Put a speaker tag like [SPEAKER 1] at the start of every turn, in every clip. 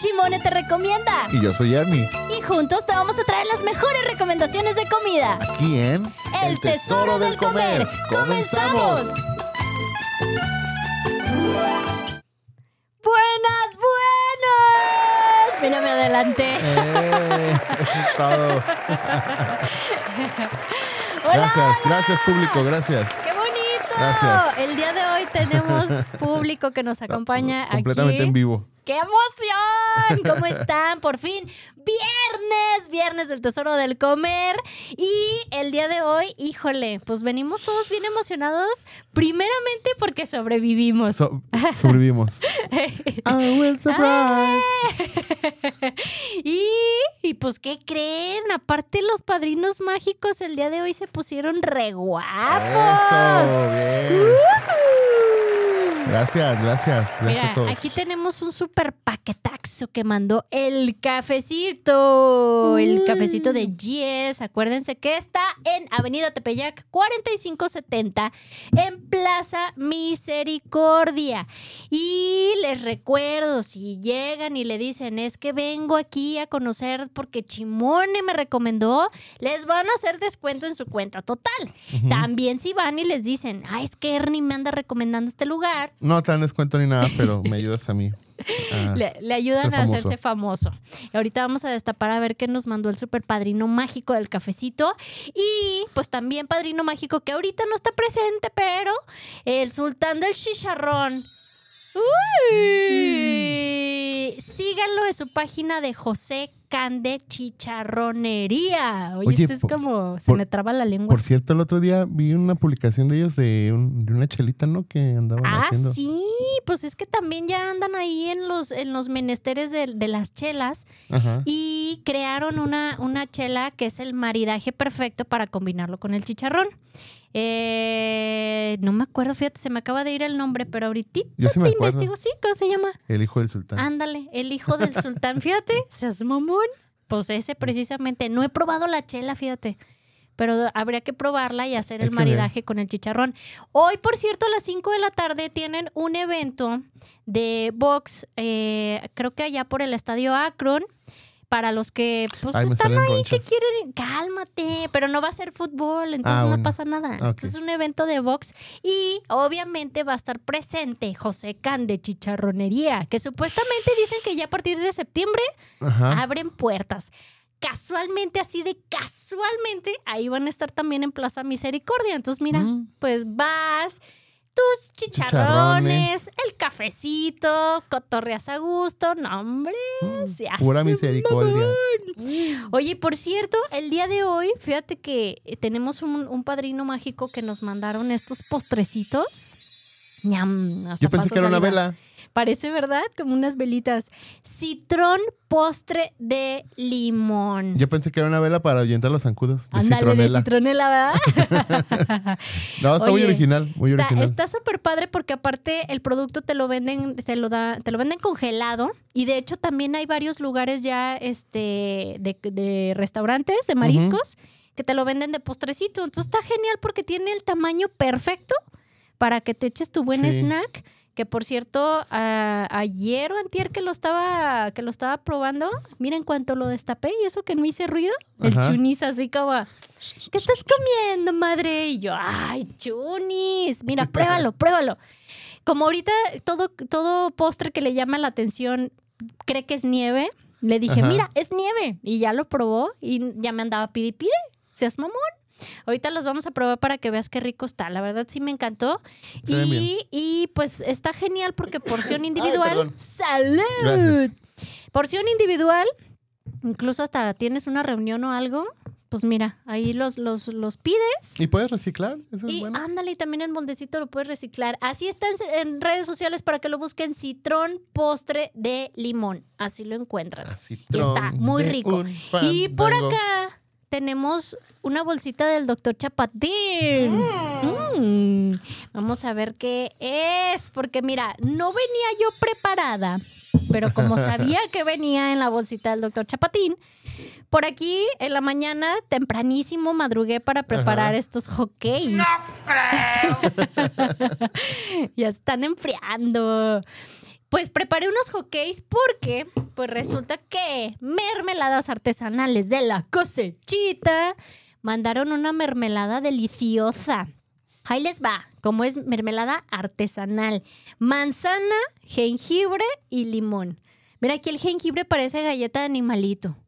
[SPEAKER 1] Chimone te recomienda.
[SPEAKER 2] Y yo soy Ernie.
[SPEAKER 1] Y juntos te vamos a traer las mejores recomendaciones de comida.
[SPEAKER 2] Aquí en
[SPEAKER 1] El, tesoro, del comer. ¡Comenzamos! ¡Buenas, buenas! Mira, me adelanté.
[SPEAKER 2] Eh, eso es todo.
[SPEAKER 1] Hola,
[SPEAKER 2] Gracias, gracias público, gracias.
[SPEAKER 1] ¡Qué bonito!
[SPEAKER 2] Gracias.
[SPEAKER 1] El día de hoy tenemos público que nos acompaña
[SPEAKER 2] Completamente
[SPEAKER 1] aquí.
[SPEAKER 2] en vivo.
[SPEAKER 1] ¡Qué emoción! ¿Cómo están? Por fin, viernes, viernes del Tesoro del Comer. Y el día de hoy, híjole, pues venimos todos bien emocionados, primeramente porque sobrevivimos.
[SPEAKER 2] So- sobrevivimos. I will survive.
[SPEAKER 1] y, y pues, ¿qué creen? Aparte, los padrinos mágicos el día de hoy se pusieron re guapos.
[SPEAKER 2] Eso, bien.
[SPEAKER 1] ¡Uh!
[SPEAKER 2] Gracias, gracias. Gracias
[SPEAKER 1] Mira,
[SPEAKER 2] a todos.
[SPEAKER 1] aquí tenemos un super paquetaxo que mandó el cafecito. El cafecito de Gies. Acuérdense que está en Avenida Tepeyac 4570 en Plaza Misericordia. Y les recuerdo, si llegan y le dicen, es que vengo aquí a conocer porque Chimone me recomendó, les van a hacer descuento en su cuenta total. También si van y les dicen, ay, es que Ernie me anda recomendando este lugar,
[SPEAKER 2] No te dan descuento ni nada, pero me ayudas a mí. a-
[SPEAKER 1] le, le ayudan a hacerse famoso. Y ahorita vamos a destapar a ver qué nos mandó el super padrino mágico del cafecito. Y pues también padrino mágico que ahorita no está presente, pero el sultán del chicharrón. Uy. Síganlo en su página de José Cande Chicharronería. Oye,
[SPEAKER 2] Oye,
[SPEAKER 1] esto es
[SPEAKER 2] por-
[SPEAKER 1] como. Se
[SPEAKER 2] por-
[SPEAKER 1] me traba la lengua.
[SPEAKER 2] Por cierto, el otro día vi una publicación de ellos de, un- de una chelita, ¿no? Que andaban
[SPEAKER 1] Ah,
[SPEAKER 2] haciendo.
[SPEAKER 1] sí, pues es que también ya andan ahí en los, en los menesteres de, de las chelas.
[SPEAKER 2] Ajá.
[SPEAKER 1] y crearon una, una chela que es el maridaje perfecto para combinarlo con el chicharrón. Eh, no me acuerdo, fíjate, se me acaba de ir el nombre, pero ahorita
[SPEAKER 2] Yo sí me
[SPEAKER 1] te
[SPEAKER 2] acuerdo.
[SPEAKER 1] investigo, ¿sí? ¿Cómo se llama?
[SPEAKER 2] El hijo del sultán.
[SPEAKER 1] Ándale, el hijo del sultán, fíjate, seas mamón. Pues ese precisamente, no he probado la chela, fíjate. Pero habría que probarla y hacer el maridaje con el chicharrón. Hoy, por cierto, a las 5 de la tarde tienen un evento de box, eh, creo que allá por el estadio Akron, para los que pues,
[SPEAKER 2] Ay,
[SPEAKER 1] están ahí que quieren, cálmate, pero no va a ser fútbol, entonces
[SPEAKER 2] Ah,
[SPEAKER 1] no
[SPEAKER 2] bueno.
[SPEAKER 1] pasa nada.
[SPEAKER 2] Ah.
[SPEAKER 1] Entonces es un evento de box y obviamente va a estar presente José Can de Chicharronería, que supuestamente dicen que ya a partir de septiembre
[SPEAKER 2] Ajá.
[SPEAKER 1] abren puertas. Casualmente, así de casualmente, ahí van a estar también en Plaza Misericordia. Entonces, mira,
[SPEAKER 2] Mm.
[SPEAKER 1] pues vas, tus chicharrones,
[SPEAKER 2] Chicharrones.
[SPEAKER 1] el cafecito, cotorreas a gusto. No, hombre, se hace
[SPEAKER 2] Mm, Pura misericordia.
[SPEAKER 1] Oye, y por cierto, el día de hoy, fíjate que eh, tenemos un, un padrino mágico que nos mandaron estos postrecitos. Ñam, hasta
[SPEAKER 2] Yo pensé que era una vela.
[SPEAKER 1] Parece, ¿verdad? Como unas velitas. Citrón postre de limón.
[SPEAKER 2] Yo pensé que era una vela para ahuyentar los zancudos. De
[SPEAKER 1] Ándale,
[SPEAKER 2] citronela.
[SPEAKER 1] de citronela, ¿verdad?
[SPEAKER 2] No, está muy original, muy
[SPEAKER 1] está,
[SPEAKER 2] original.
[SPEAKER 1] está súper padre porque aparte el producto te lo venden, te lo da, te lo venden congelado y de hecho también hay varios lugares ya este de, de restaurantes de mariscos que te lo venden de postrecito. Entonces está genial porque tiene el tamaño perfecto para que te eches tu buen
[SPEAKER 2] Sí.
[SPEAKER 1] snack. Que por cierto, a- ayer o antier que lo estaba, que lo estaba probando, miren cuánto lo destapé y eso que no hice ruido, el
[SPEAKER 2] Ajá.
[SPEAKER 1] chunis así como, ¿qué estás comiendo, madre? Y yo, ay, chunis, mira, pruébalo, pruébalo. Como ahorita todo, todo postre que le llama la atención cree que es nieve, le dije,
[SPEAKER 2] Ajá.
[SPEAKER 1] mira, es nieve. Y ya lo probó y ya me andaba pide pide. Seas mamón. Ahorita los vamos a probar para que veas qué rico está. La verdad sí me encantó. Y, y, pues está genial porque porción individual.
[SPEAKER 2] perdón.
[SPEAKER 1] ¡Salud!
[SPEAKER 2] Gracias.
[SPEAKER 1] Porción individual. Incluso hasta tienes una reunión o algo. Pues mira, ahí los, los, los pides.
[SPEAKER 2] ¿Y puedes reciclar? Eso es
[SPEAKER 1] Y
[SPEAKER 2] bueno.
[SPEAKER 1] ándale, también el moldecito lo puedes reciclar. Así está en, en redes sociales para que lo busquen. Citrón postre de limón. Así lo encuentran.
[SPEAKER 2] Así
[SPEAKER 1] Y está muy rico. Y por acá tenemos una bolsita del doctor Chapatín. Mm. Vamos a ver qué es, porque mira, no venía yo preparada, pero como sabía que venía en la bolsita del doctor Chapatín, por aquí en la mañana, tempranísimo, madrugué para preparar
[SPEAKER 2] Ajá.
[SPEAKER 1] estos hotcakes. ya están enfriando. Pues preparé unos hotcakes porque pues resulta que mermeladas artesanales de la cosechita mandaron una mermelada deliciosa. Ahí les va, como es mermelada artesanal. Manzana, jengibre y limón. Mira, aquí el jengibre parece galleta de animalito.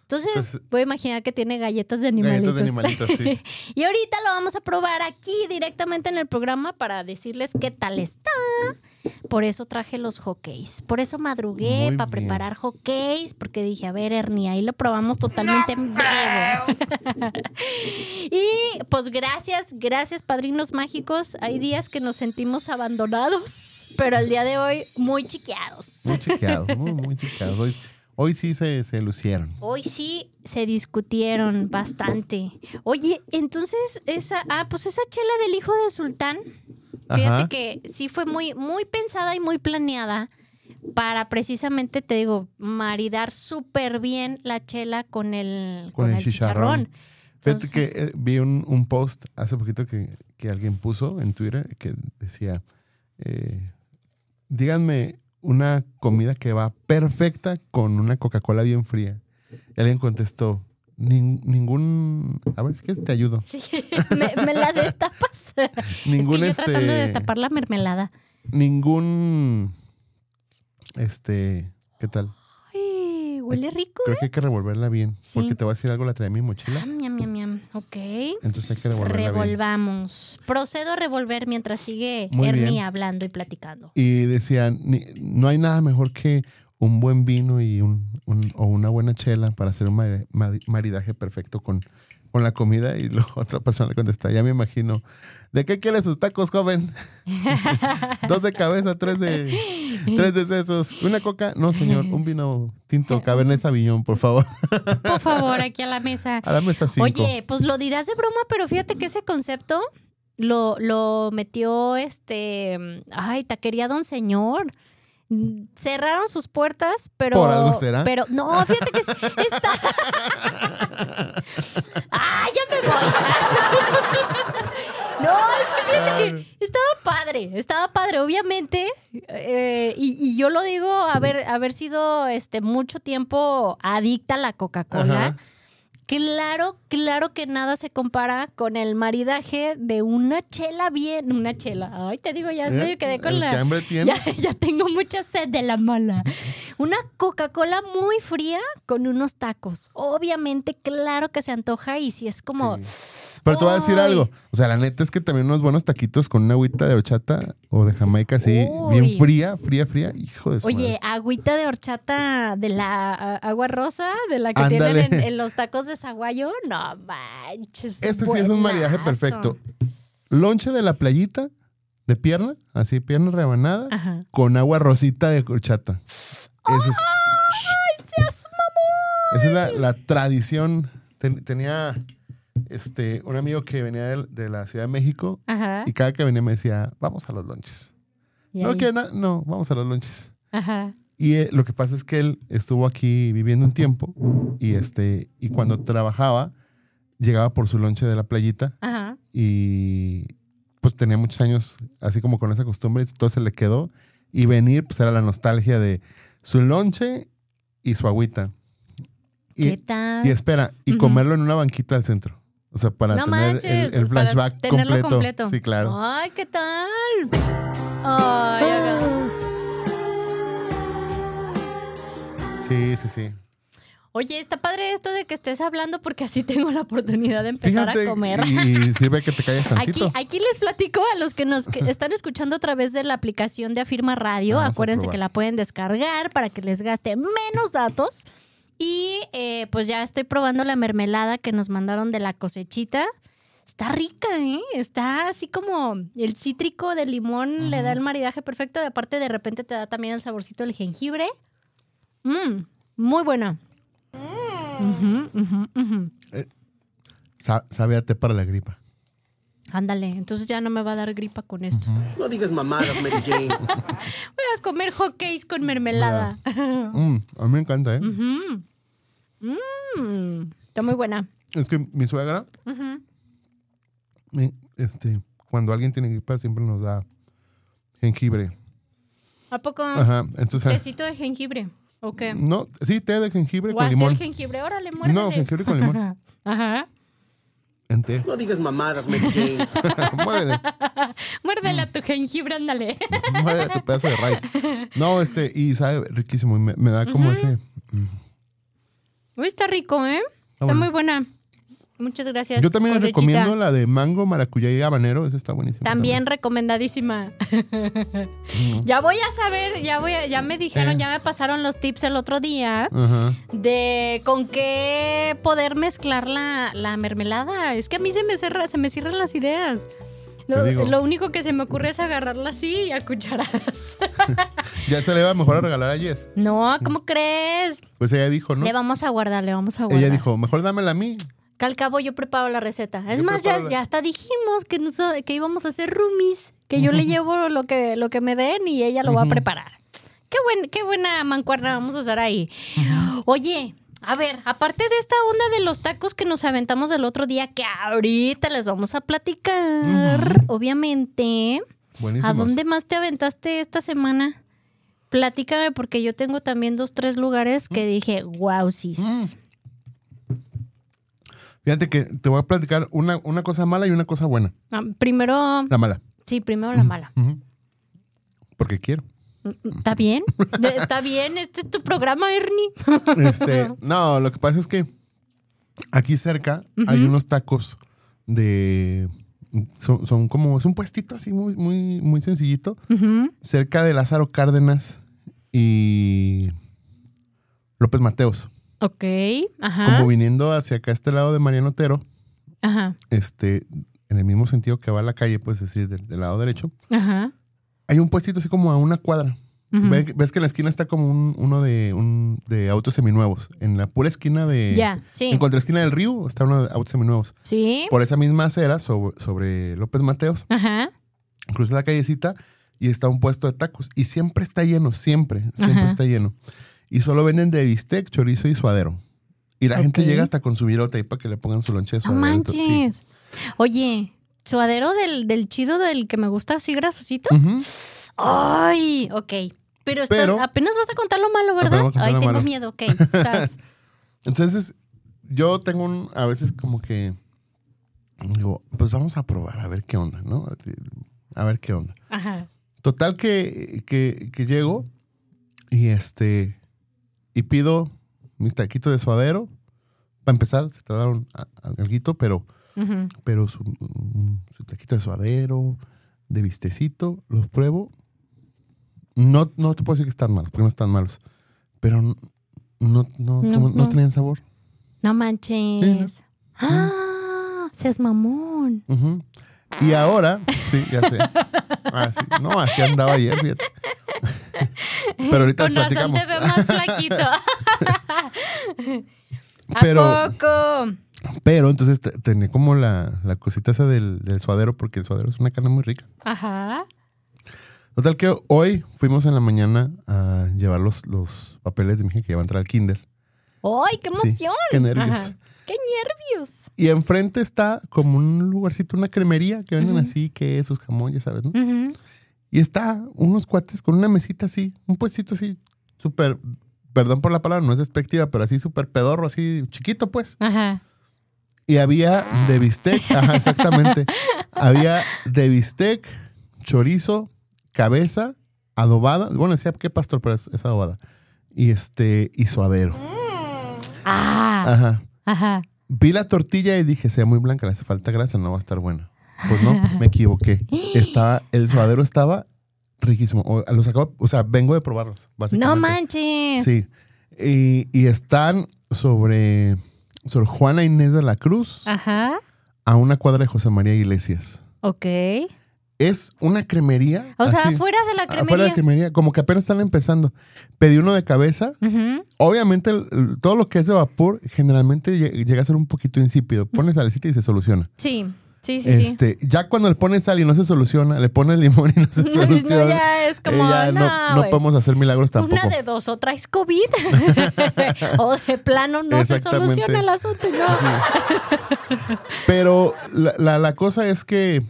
[SPEAKER 1] Entonces,
[SPEAKER 2] Entonces,
[SPEAKER 1] puedo imaginar que tiene galletas de animalitos.
[SPEAKER 2] Galletas de animalitos, sí.
[SPEAKER 1] y ahorita lo vamos a probar aquí directamente en el programa para decirles qué tal está. Por eso traje los hockeys. Por eso madrugué
[SPEAKER 2] Muy
[SPEAKER 1] para
[SPEAKER 2] bien.
[SPEAKER 1] preparar hockeys, porque dije, a ver, Ernie, ahí lo probamos totalmente en vivo. y pues gracias, gracias, padrinos mágicos. Hay días que nos sentimos abandonados, pero el día de hoy muy chiqueados.
[SPEAKER 2] Muy chiqueados, muy, muy chiqueados. Hoy, hoy sí se, se lucieron.
[SPEAKER 1] Hoy sí se discutieron bastante. Oye, entonces esa, ah, pues esa chela del hijo de Sultán, fíjate
[SPEAKER 2] Ajá.
[SPEAKER 1] que sí fue muy, muy pensada y muy planeada para precisamente, te digo, maridar súper bien la chela con el,
[SPEAKER 2] Con el chicharrón. Fíjate
[SPEAKER 1] Entonces-
[SPEAKER 2] que eh, vi un, un post hace poquito que, que alguien puso en Twitter que decía, eh, díganme una comida que va perfecta con una Coca-Cola bien fría. Y alguien contestó, "Nin- ningún... A ver, es que te ayudo.
[SPEAKER 1] Sí, me, me la destapas.
[SPEAKER 2] Ningún,
[SPEAKER 1] es que yo tratando de
[SPEAKER 2] este,
[SPEAKER 1] destapar la mermelada.
[SPEAKER 2] Ningún... Este... ¿Qué tal?
[SPEAKER 1] Ay, huele rico.
[SPEAKER 2] Creo que hay que revolverla bien.
[SPEAKER 1] Sí.
[SPEAKER 2] Porque te voy a decir algo, la trae en mi
[SPEAKER 1] Ah,
[SPEAKER 2] mochila.
[SPEAKER 1] miam, miam, miam. Ok.
[SPEAKER 2] Entonces hay que revolverla bien.
[SPEAKER 1] Revolvamos. Procedo a revolver mientras sigue
[SPEAKER 2] Muy
[SPEAKER 1] Ernie
[SPEAKER 2] bien.
[SPEAKER 1] hablando y platicando.
[SPEAKER 2] Y decían, "Ni- no hay nada mejor que un buen vino y un, un- o una buena chela para hacer un mari- mari- maridaje perfecto con, con la comida. Y la otra persona le contesta, ya me imagino, ¿de qué quiere sus tacos, joven? Dos de cabeza, tres de, tres de sesos, una coca. No, señor, un vino tinto, Cabernet Sauvignon, por favor.
[SPEAKER 1] Por favor, aquí a la mesa.
[SPEAKER 2] A la mesa cinco.
[SPEAKER 1] Oye, pues lo dirás de broma, pero fíjate que ese concepto lo, lo metió este. Ay, taquería Don Señor. Mm, Cerraron sus puertas, pero.
[SPEAKER 2] ¿Por algo será?
[SPEAKER 1] Pero no, fíjate que es- está. ¡Ah, ya me voy! No, es que fíjate que estaba padre, estaba padre, obviamente. eh, y, y yo lo digo, haber, haber sido este, mucho tiempo adicta a la Coca-Cola. Claro, claro que nada se compara con el maridaje de una chela bien, una chela. Ay, te digo, ya
[SPEAKER 2] ¿Eh?
[SPEAKER 1] me quedé con la.
[SPEAKER 2] tiene.
[SPEAKER 1] Ya, ya tengo mucha sed de la mala. Una Coca-Cola muy fría con unos tacos. Obviamente, claro que se antoja y si es como.
[SPEAKER 2] Pero te voy a decir algo. O sea, la neta es que también unos buenos taquitos con una agüita de horchata o de Jamaica así,
[SPEAKER 1] Uy.
[SPEAKER 2] bien fría, fría, fría. Hijo de su
[SPEAKER 1] Oye,
[SPEAKER 2] madre.
[SPEAKER 1] agüita de horchata de la a- agua rosa, de la que
[SPEAKER 2] Ándale.
[SPEAKER 1] tienen en, en los tacos de zaguayo. No manches.
[SPEAKER 2] Este sí es un maridaje
[SPEAKER 1] buenazo.
[SPEAKER 2] perfecto. Lonche de la playita, de pierna, así, pierna rebanada,
[SPEAKER 1] Ajá.
[SPEAKER 2] con agua rosita de horchata. Ese es-
[SPEAKER 1] ¡Ay, seas mamón!
[SPEAKER 2] Esa es la, la tradición. Ten- tenía este, un amigo que venía de, de la Ciudad de México
[SPEAKER 1] Ajá.
[SPEAKER 2] y cada que venía me decía, vamos a los lonches.
[SPEAKER 1] Y
[SPEAKER 2] ¿No quieres nada? No, vamos a los lonches.
[SPEAKER 1] Ajá.
[SPEAKER 2] Y eh, lo que pasa es que él estuvo aquí viviendo un tiempo y, este, y cuando trabajaba, llegaba por su lonche de la playita
[SPEAKER 1] Ajá.
[SPEAKER 2] y pues tenía muchos años así como con esa costumbre, todo se le quedó. Y venir, pues era la nostalgia de su lonche y su agüita.
[SPEAKER 1] ¿Qué
[SPEAKER 2] Y,
[SPEAKER 1] tal?
[SPEAKER 2] y espera, y comerlo en una banquita del centro. O sea, para
[SPEAKER 1] no
[SPEAKER 2] tener
[SPEAKER 1] manches,
[SPEAKER 2] el, flashback completo.
[SPEAKER 1] completo.
[SPEAKER 2] Sí, claro.
[SPEAKER 1] Ay, ¿qué tal? Ay,
[SPEAKER 2] Sí, sí, sí.
[SPEAKER 1] Oye, está padre esto de que estés hablando porque así tengo la oportunidad de empezar
[SPEAKER 2] Fíjate,
[SPEAKER 1] a comer.
[SPEAKER 2] y, y sirve que te calles
[SPEAKER 1] Aquí,
[SPEAKER 2] tantito.
[SPEAKER 1] aquí les platico a los que nos que están escuchando a través de la aplicación de Afirma Radio.
[SPEAKER 2] Vamos a
[SPEAKER 1] Acuérdense que la pueden descargar para que les gaste menos datos. Y eh, pues ya estoy probando la mermelada que nos mandaron de la cosechita. Está rica, ¿eh? Está así como el cítrico del limón le da el maridaje perfecto. Y aparte, de repente te da también el saborcito del jengibre. Mmm, muy buena. Ujú.
[SPEAKER 2] Sa- sabe a té para la gripa.
[SPEAKER 1] Ándale, entonces ya no me va a dar gripa con esto.
[SPEAKER 3] No digas mamadas, Mary Jane.
[SPEAKER 1] Voy a comer hotcakes con mermelada.
[SPEAKER 2] Mm, a mí me encanta, ¿eh?
[SPEAKER 1] Mm, Está muy buena.
[SPEAKER 2] Es que mi suegra, mi- este, cuando alguien tiene gripa, siempre nos da jengibre.
[SPEAKER 1] ¿A poco?
[SPEAKER 2] Ajá, entonces...
[SPEAKER 1] Tecito de jengibre. ¿O qué?
[SPEAKER 2] No, sí, té de jengibre
[SPEAKER 1] O
[SPEAKER 2] con
[SPEAKER 1] así
[SPEAKER 2] limón.
[SPEAKER 1] el jengibre. Órale, muérdele.
[SPEAKER 2] No, jengibre con limón.
[SPEAKER 1] Ajá.
[SPEAKER 2] En té.
[SPEAKER 3] No digas mamadas, Jane.
[SPEAKER 2] Muérdele.
[SPEAKER 1] Muérdele a tu jengibre, ándale.
[SPEAKER 2] Muérdele tu pedazo de raíz. No, este, y sabe riquísimo. Y me, me da como ese... mm,
[SPEAKER 1] Uy, está rico, ¿eh? Está
[SPEAKER 2] bueno.
[SPEAKER 1] muy buena. Muchas gracias.
[SPEAKER 2] Yo también les recomiendo la de mango, maracuyá y habanero. Esa está buenísima.
[SPEAKER 1] También recomendadísima. ya voy a saber, ya voy a- ya me dijeron,
[SPEAKER 2] Eh.
[SPEAKER 1] ya me pasaron los tips el otro día de con qué poder mezclar la, la mermelada. Es que a mí se me cierra, se me cierran las ideas. Lo,
[SPEAKER 2] digo.
[SPEAKER 1] lo único que se me ocurre es agarrarla así y a cucharadas.
[SPEAKER 2] Ya se le va mejor a regalar a Jess.
[SPEAKER 1] no, ¿cómo crees?
[SPEAKER 2] Pues ella dijo, ¿no?
[SPEAKER 1] Le vamos a guardar, le vamos a guardar.
[SPEAKER 2] Ella dijo, mejor dámela a mí.
[SPEAKER 1] Que al cabo yo preparo la receta. Es
[SPEAKER 2] Yo
[SPEAKER 1] más, ya,
[SPEAKER 2] la-
[SPEAKER 1] ya hasta dijimos que, nos- que íbamos a hacer roomies. Que yo le llevo lo que, lo que me den y ella lo va a preparar. Qué, buen, qué buena mancuerna vamos a hacer ahí. Oye, a ver, aparte de esta onda de los tacos que nos aventamos el otro día, que ahorita les vamos a platicar, obviamente.
[SPEAKER 2] Buenísimo.
[SPEAKER 1] ¿A dónde más te aventaste esta semana? Platícame, porque yo tengo también dos, tres lugares que dije, wow, sis.
[SPEAKER 2] Fíjate que te voy a platicar una, una cosa mala y una cosa buena.
[SPEAKER 1] Ah, primero,
[SPEAKER 2] La mala.
[SPEAKER 1] sí, primero la mala.
[SPEAKER 2] Porque quiero.
[SPEAKER 1] ¿Está bien? ¿Está bien? Este es tu programa, Ernie.
[SPEAKER 2] Este, no, lo que pasa es que aquí cerca hay unos tacos de. Son, son como. Es un puestito así muy, muy, muy sencillito. Cerca de Lázaro Cárdenas y López Mateos.
[SPEAKER 1] Ok, ajá.
[SPEAKER 2] Como viniendo hacia acá, este lado de Mariano Otero,
[SPEAKER 1] Ajá,
[SPEAKER 2] este, en el mismo sentido que va a la calle, pues es decir, del, del lado derecho,
[SPEAKER 1] ajá.
[SPEAKER 2] Hay un puestito así como a una cuadra. ¿Ves que en la esquina está como un- uno de, un, de autos seminuevos? En la pura esquina de...
[SPEAKER 1] Ya, sí.
[SPEAKER 2] En contraesquina del río está uno de autos seminuevos.
[SPEAKER 1] Sí.
[SPEAKER 2] Por esa misma acera, sobre, sobre López Mateos,
[SPEAKER 1] Ajá.
[SPEAKER 2] cruza la callecita y está un puesto de tacos. Y siempre está lleno, siempre, siempre
[SPEAKER 1] Ajá.
[SPEAKER 2] está lleno. Y solo venden de bistec, chorizo y suadero. Y la gente llega hasta con su virote ahí para que le pongan su lonche de
[SPEAKER 1] No
[SPEAKER 2] suadero. Sí.
[SPEAKER 1] manches. Oye, suadero del, del chido del que me gusta así grasosito. Ay, ok. Pero, estás-
[SPEAKER 2] Pero-
[SPEAKER 1] apenas vas a contar lo malo, ¿verdad? Ay, tengo
[SPEAKER 2] malo.
[SPEAKER 1] miedo, ok.
[SPEAKER 2] Entonces, yo tengo un, a veces como que digo, pues vamos a probar, a ver qué onda, ¿no? A ver qué onda.
[SPEAKER 1] Ajá.
[SPEAKER 2] Total que, que, que llego y este y pido mis taquitos de suadero. Para empezar, se tardaron algo, pero,
[SPEAKER 1] Ujú.
[SPEAKER 2] pero su, su taquito de suadero, de vistecito, los pruebo. No, no te puedo decir que están malos, porque no están malos. Pero no, no, no,
[SPEAKER 1] No,
[SPEAKER 2] no tenían sabor.
[SPEAKER 1] No manches. ¡Ah! Seas mamón.
[SPEAKER 2] Ujú. Y ahora, sí, ya sé. Ah, sí. No, así andaba ayer, fíjate. Pero ahorita
[SPEAKER 1] Con razón
[SPEAKER 2] platicamos.
[SPEAKER 1] te veo más flaquito. ¿A
[SPEAKER 2] Pero-
[SPEAKER 1] poco?
[SPEAKER 2] Pero entonces te- tenía como la, la cosita esa del, del suadero, porque el suadero es una carne muy rica.
[SPEAKER 1] Ajá.
[SPEAKER 2] Total que hoy fuimos en la mañana a llevar los, los papeles de mi hija que iba a entrar al kinder.
[SPEAKER 1] ¡Ay, qué
[SPEAKER 2] Sí,
[SPEAKER 1] emoción!
[SPEAKER 2] qué nervios.
[SPEAKER 1] Ajá. ¡Qué nervios!
[SPEAKER 2] Y enfrente está como un lugarcito, una cremería que venden así, quesos, jamón, ya sabes. Y está unos cuates con una mesita así, un puestito así, súper, perdón por la palabra, no es despectiva, pero así súper pedorro, así chiquito pues.
[SPEAKER 1] Ajá.
[SPEAKER 2] Y había de bistec, ajá, exactamente. había de bistec, chorizo, cabeza, adobada. Bueno, decía qué pastor, pero es, es adobada. Y este, y suadero.
[SPEAKER 1] Ah,
[SPEAKER 2] Ajá.
[SPEAKER 1] ajá.
[SPEAKER 2] Vi la tortilla y dije, sea muy blanca, le hace falta grasa, no va a estar buena. Pues no, me equivoqué. Estaba, el suadero estaba riquísimo. O, los acabo- o sea, vengo de probarlos, básicamente.
[SPEAKER 1] No manches.
[SPEAKER 2] Sí. Y, y están sobre, sobre Juana Inés de la Cruz,
[SPEAKER 1] Ajá.
[SPEAKER 2] a una cuadra de José María Iglesias.
[SPEAKER 1] Ok.
[SPEAKER 2] Es una cremería.
[SPEAKER 1] O sea,
[SPEAKER 2] así,
[SPEAKER 1] afuera de la cremería.
[SPEAKER 2] Afuera de la cremería, como que apenas están empezando. Pedí uno de cabeza. Obviamente, el- el- todo lo que es de vapor generalmente lle- llega a ser un poquito insípido. Pones salecita y se soluciona.
[SPEAKER 1] Sí, sí, sí, sí.
[SPEAKER 2] este, Ya cuando le pones sal y no se soluciona, le pones limón y no se
[SPEAKER 1] No,
[SPEAKER 2] soluciona.
[SPEAKER 1] ya es como,
[SPEAKER 2] eh, ya
[SPEAKER 1] no,
[SPEAKER 2] no, no podemos hacer milagros tampoco.
[SPEAKER 1] Una de dos, o traes COVID, o de plano no se soluciona el asunto y no.
[SPEAKER 2] Sí. Pero la, la- la cosa es que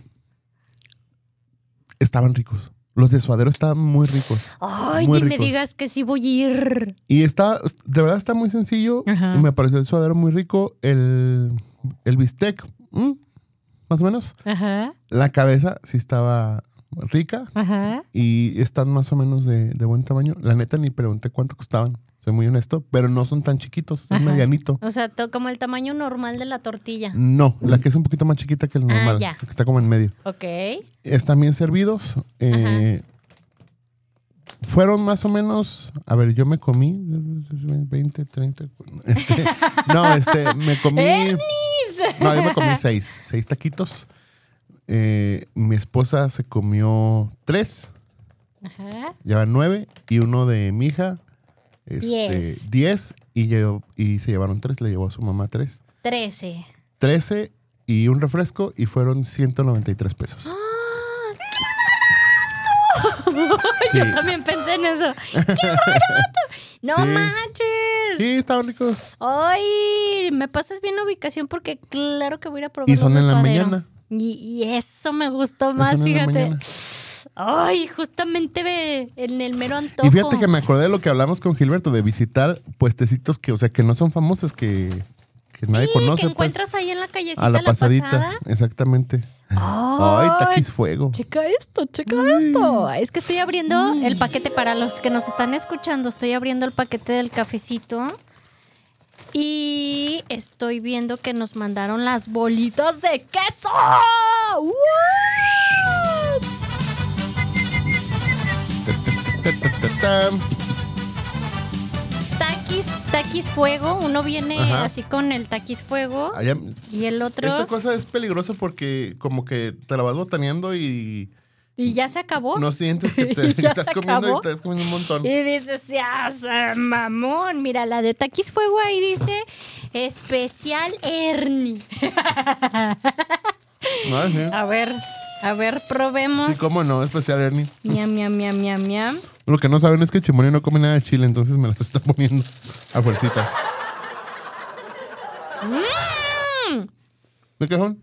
[SPEAKER 2] estaban ricos. Los de suadero estaban muy ricos.
[SPEAKER 1] Ay,
[SPEAKER 2] Muy
[SPEAKER 1] ni me digas que sí voy a ir.
[SPEAKER 2] Y está, de verdad está muy sencillo.
[SPEAKER 1] Ajá.
[SPEAKER 2] Y me pareció el suadero muy rico. El, el bistec, mm, más o menos.
[SPEAKER 1] Ajá,
[SPEAKER 2] La cabeza sí estaba rica.
[SPEAKER 1] ajá.
[SPEAKER 2] Y están más o menos de, de buen tamaño. La neta ni pregunté cuánto costaban. Soy muy honesto. Pero no son tan chiquitos. Son
[SPEAKER 1] Ajá.
[SPEAKER 2] medianito.
[SPEAKER 1] O sea, como el tamaño normal de la tortilla.
[SPEAKER 2] No, la que es un poquito más chiquita que el
[SPEAKER 1] Ah,
[SPEAKER 2] normal.
[SPEAKER 1] ya.
[SPEAKER 2] Que está como en medio.
[SPEAKER 1] Ok.
[SPEAKER 2] Están bien servidos. eh, fueron más o menos, a ver, yo me comí 20, 30. este, no, este, me comí. No, yo me comí seis, seis taquitos. Eh, mi esposa se comió tres,
[SPEAKER 1] Ajá.
[SPEAKER 2] lleva nueve, y uno de mi hija, este,
[SPEAKER 1] Diez.
[SPEAKER 2] diez, y, y se llevaron tres, le llevó a su mamá tres.
[SPEAKER 1] Trece.
[SPEAKER 2] Trece y un refresco, y fueron 193 pesos.
[SPEAKER 1] ¡Ah!
[SPEAKER 2] Sí.
[SPEAKER 1] Yo también pensé en eso. ¡Qué barato! ¡No
[SPEAKER 2] Sí.
[SPEAKER 1] manches!
[SPEAKER 2] Sí, estaban ricos.
[SPEAKER 1] ¡Ay! Me pasas bien la ubicación porque claro que voy a ir a probar
[SPEAKER 2] Y son en la mañana.
[SPEAKER 1] Y, y eso me gustó más, fíjate. Ay, justamente ve en el mero antojo.
[SPEAKER 2] Y fíjate que me acordé de lo que hablamos con Gilberto, de visitar puestecitos que, o sea, que no son famosos, que, que nadie
[SPEAKER 1] Sí,
[SPEAKER 2] conoce.
[SPEAKER 1] que
[SPEAKER 2] pues,
[SPEAKER 1] encuentras ahí en la callecita
[SPEAKER 2] a la
[SPEAKER 1] la
[SPEAKER 2] pasadita.
[SPEAKER 1] pasada.
[SPEAKER 2] Exactamente. Ay, taquis fuego.
[SPEAKER 1] Checa esto, checa esto. Es que estoy abriendo el paquete para los que nos están escuchando. Estoy abriendo el paquete del cafecito. Y estoy viendo que nos mandaron las bolitas de queso. ¡What! Taquis, fuego. Uno viene
[SPEAKER 2] Ajá.
[SPEAKER 1] así con el taquis fuego.
[SPEAKER 2] Allá-
[SPEAKER 1] Y el otro.
[SPEAKER 2] esta cosa es peligroso porque como que te la vas botaneando y
[SPEAKER 1] Y ya se acabó.
[SPEAKER 2] no sientes que te.
[SPEAKER 1] Ya
[SPEAKER 2] estás comiendo y te estás comiendo un montón.
[SPEAKER 1] Y dice, seas ah, mamón. Mira, la de Taquis Fuego ahí dice especial Ernie. A ver, a ver, probemos.
[SPEAKER 2] Sí, cómo no, especial Ernie.
[SPEAKER 1] Miam, miam, miam, miam, miam.
[SPEAKER 2] Lo que no saben es que Chimoni no come nada de chile, entonces me las está poniendo a fuercitas.
[SPEAKER 1] Mm.
[SPEAKER 2] ¿De qué son?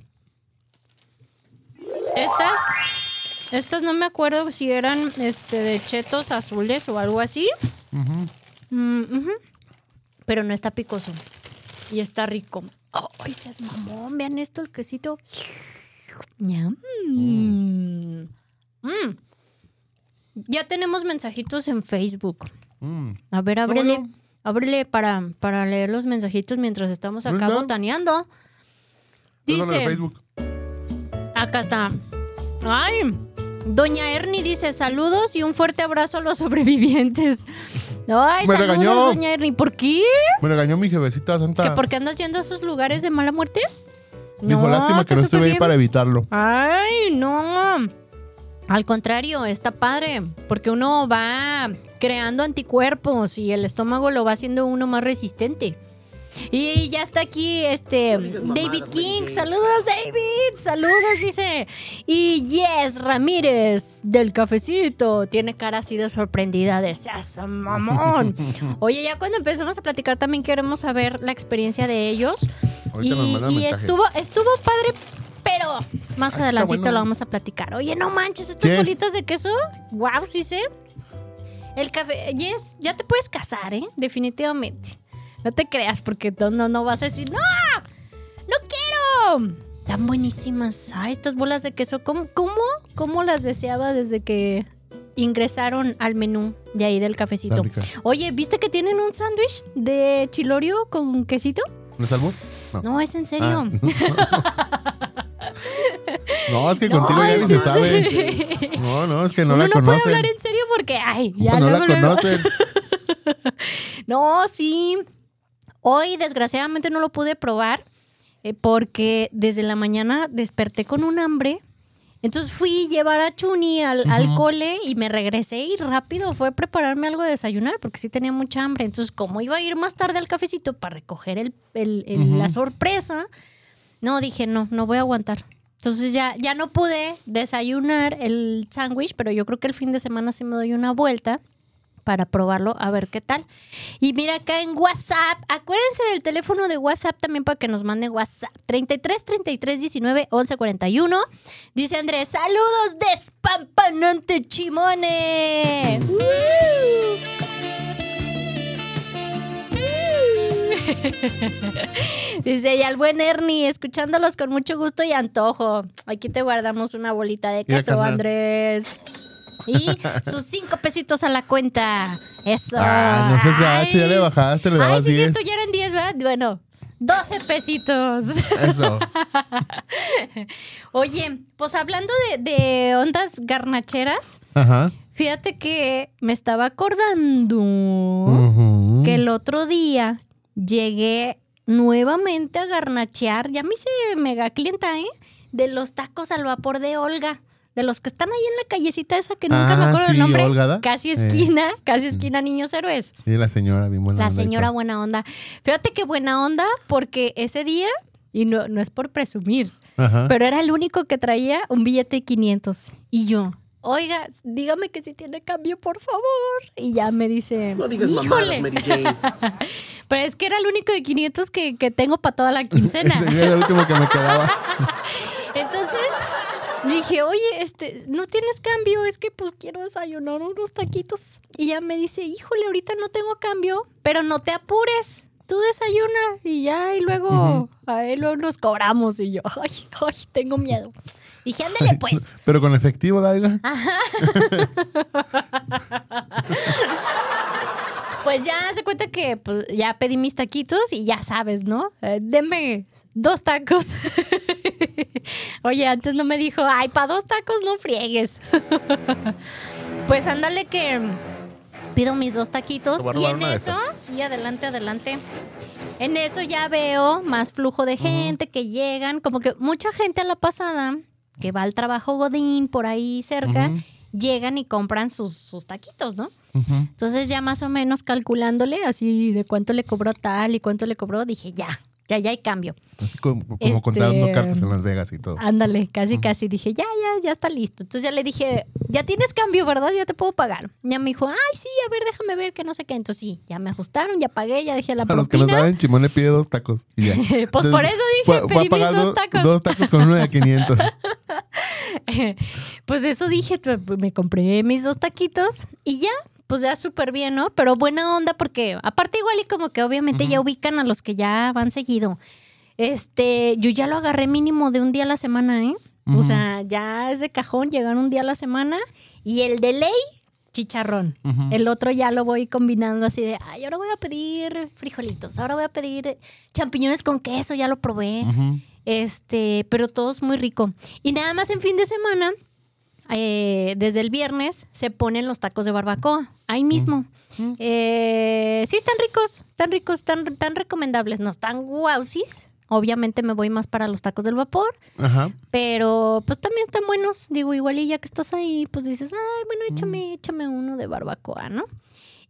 [SPEAKER 1] Estas, estas no me acuerdo si eran este de chetos azules o algo así. Mm. Pero no está picoso. Y está rico. Ay, seas mamón. Vean esto, el quesito. Ñam. Mm. Ya tenemos mensajitos en Facebook.
[SPEAKER 2] Mm.
[SPEAKER 1] A ver, ábrele. Ábrele para, para leer los mensajitos mientras estamos acá botaneando. Dice,
[SPEAKER 2] Facebook.
[SPEAKER 1] acá está. Ay, Doña Ernie dice saludos y un fuerte abrazo a los sobrevivientes. Ay,
[SPEAKER 2] Me
[SPEAKER 1] saludos,
[SPEAKER 2] regañó.
[SPEAKER 1] Doña Ernie. ¿Por qué?
[SPEAKER 2] Me regañó mi jefecita santa.
[SPEAKER 1] ¿Que por qué andas yendo a esos lugares de mala muerte?
[SPEAKER 2] Dijo, lástima que no estuve ahí para evitarlo.
[SPEAKER 1] Ay, no. Al contrario, está padre, porque uno va creando anticuerpos y el estómago lo va haciendo uno más resistente. Y ya está aquí este David King. Saludos, David. Saludos, dice. Y Yes Ramírez del cafecito. Tiene cara así de sorprendida de seas mamón. Oye, ya cuando empezamos a platicar también queremos saber la experiencia de ellos.
[SPEAKER 2] Ahorita
[SPEAKER 1] Y, y estuvo, estuvo padre, pero más
[SPEAKER 2] Ah,
[SPEAKER 1] adelantito
[SPEAKER 2] bueno.
[SPEAKER 1] lo vamos a platicar. Oye, no manches, estas
[SPEAKER 2] Yes.
[SPEAKER 1] bolitas de queso. Wow, sí sé. El café, Yes, ya te puedes casar, ¿eh? Definitivamente. No te creas, porque no, no, no vas a decir, ¡No! ¡No quiero! Tan buenísimas. Ay, estas bolas de queso, ¿cómo, cómo, cómo las deseaba desde que ingresaron al menú de ahí del cafecito? Oye, ¿viste que tienen un sándwich de chilorio con quesito?
[SPEAKER 2] ¿No es algo? No.
[SPEAKER 1] No, es en serio.
[SPEAKER 2] Ah. No, es que
[SPEAKER 1] No,
[SPEAKER 2] contigo ya ni se sabe. No, no, es que no
[SPEAKER 1] Uno
[SPEAKER 2] la
[SPEAKER 1] no puede
[SPEAKER 2] conocen.
[SPEAKER 1] hablar en serio porque, ay, ya
[SPEAKER 2] Pues no la conocen.
[SPEAKER 1] No, sí. Hoy, desgraciadamente, no lo pude probar eh, porque desde la mañana desperté con un hambre. Entonces fui a llevar a Chuni al, al cole y me regresé y rápido fue a prepararme algo de desayunar porque sí tenía mucha hambre. Entonces, como iba a ir más tarde al cafecito para recoger el, el- el- la sorpresa, no, dije, no, no voy a aguantar. Entonces ya, ya no pude desayunar el sándwich, pero yo creo que el fin de semana sí me doy una vuelta para probarlo, a ver qué tal. Y mira acá en WhatsApp, acuérdense del teléfono de WhatsApp también para que nos manden WhatsApp. 33 33 19 11 41. Dice Andrés, saludos despampanante chimone. Dice, y al buen Ernie, escuchándolos con mucho gusto y antojo. Aquí te guardamos una bolita de queso. Andrés. Y sus cinco pesitos a la cuenta. Eso.
[SPEAKER 2] Ah, no seas gacho, ya le
[SPEAKER 1] Ay,
[SPEAKER 2] bajaste, le
[SPEAKER 1] Ay,
[SPEAKER 2] dabas
[SPEAKER 1] sí,
[SPEAKER 2] 10.
[SPEAKER 1] cierto, ya eran 10, ¿verdad? Bueno, 12 pesitos.
[SPEAKER 2] Eso.
[SPEAKER 1] Oye, pues hablando de, de ondas garnacheras,
[SPEAKER 2] Ajá.
[SPEAKER 1] fíjate que me estaba acordando que el otro día llegué nuevamente a garnachear, ya me hice mega clienta, ¿eh? De los tacos al vapor de Olga. De los que están ahí en la callecita esa que nunca me
[SPEAKER 2] Ah,
[SPEAKER 1] acuerdo
[SPEAKER 2] sí,
[SPEAKER 1] el nombre.
[SPEAKER 2] Olga, ¿da?
[SPEAKER 1] Casi
[SPEAKER 2] Eh.
[SPEAKER 1] esquina, casi esquina Niños Héroes.
[SPEAKER 2] Y la señora, bien buena
[SPEAKER 1] La
[SPEAKER 2] onda y
[SPEAKER 1] señora buena onda. Fíjate qué buena onda, porque ese día, y no, no es por presumir,
[SPEAKER 2] Ajá.
[SPEAKER 1] pero era el único que traía un billete de 500. Y yo, oiga, dígame que si tiene cambio, por favor. Y ya me dice,
[SPEAKER 3] No digas mamadas,
[SPEAKER 1] híjole,
[SPEAKER 3] Mary Jane.
[SPEAKER 1] pero es que era el único de 500 que, que tengo para toda la quincena.
[SPEAKER 2] Ese era el último que me quedaba.
[SPEAKER 1] Entonces dije, oye, este, no tienes cambio, es que pues quiero desayunar unos taquitos. Y ya me dice, híjole, ahorita no tengo cambio, pero no te apures. Tú desayuna y ya, y luego, ahí luego nos cobramos. Y yo, ay, ay, tengo miedo. Dije, ándale pues.
[SPEAKER 2] Pero con efectivo, Daiga.
[SPEAKER 1] Pues ya se cuenta que pues, ya pedí mis taquitos y ya sabes, ¿no? Eh, deme dos tacos. Oye, antes no me dijo, ay, para dos tacos no friegues. pues ándale que pido mis dos taquitos y en eso, sí, adelante, adelante. En eso ya veo más flujo de gente que llegan, como que mucha gente a la pasada que va al trabajo Godín por ahí cerca, llegan y compran sus, sus taquitos, ¿no? Entonces ya más o menos calculándole así de cuánto le cobró tal y cuánto le cobró, dije ya, ya, ya hay cambio.
[SPEAKER 2] Así como, como
[SPEAKER 1] Este-
[SPEAKER 2] contando cartas en Las Vegas y todo.
[SPEAKER 1] Ándale, casi, casi. Dije, ya, ya, ya está listo. Entonces ya le dije, ya tienes cambio, ¿verdad? Ya te puedo pagar. Ya me dijo, ay, sí, a ver, déjame ver que no sé qué. Entonces sí, ya me ajustaron, ya pagué, ya dejé la
[SPEAKER 2] A los que no
[SPEAKER 1] propina.
[SPEAKER 2] saben, Chimón le pide dos tacos y ya.
[SPEAKER 1] Pues por eso dije, pedí mis dos
[SPEAKER 2] do-
[SPEAKER 1] tacos.
[SPEAKER 2] Dos tacos con uno de 500.
[SPEAKER 1] pues eso dije, pues, me compré mis dos taquitos y ya, pues ya súper bien, ¿no? Pero buena onda porque aparte igual y como que obviamente ya ubican a los que ya van seguido. Este, yo ya lo agarré mínimo de un día a la semana, ¿eh? O sea, ya es de cajón, llegan un día a la semana y el de ley, chicharrón. El otro ya lo voy combinando así de, ay, ahora voy a pedir frijolitos, ahora voy a pedir champiñones con queso, ya lo probé. Este, pero todo es muy rico. Y nada más en fin de semana, eh, desde el viernes, se ponen los tacos de barbacoa. Ahí mismo.
[SPEAKER 2] Mm.
[SPEAKER 1] Eh, sí, están ricos, están ricos, están tan recomendables. No están guausis. Obviamente me voy más para los tacos del vapor,
[SPEAKER 2] Ajá.
[SPEAKER 1] pero pues también están buenos. Digo, igual y ya que estás ahí, pues dices, ay, bueno, échame, échame uno de barbacoa, ¿no?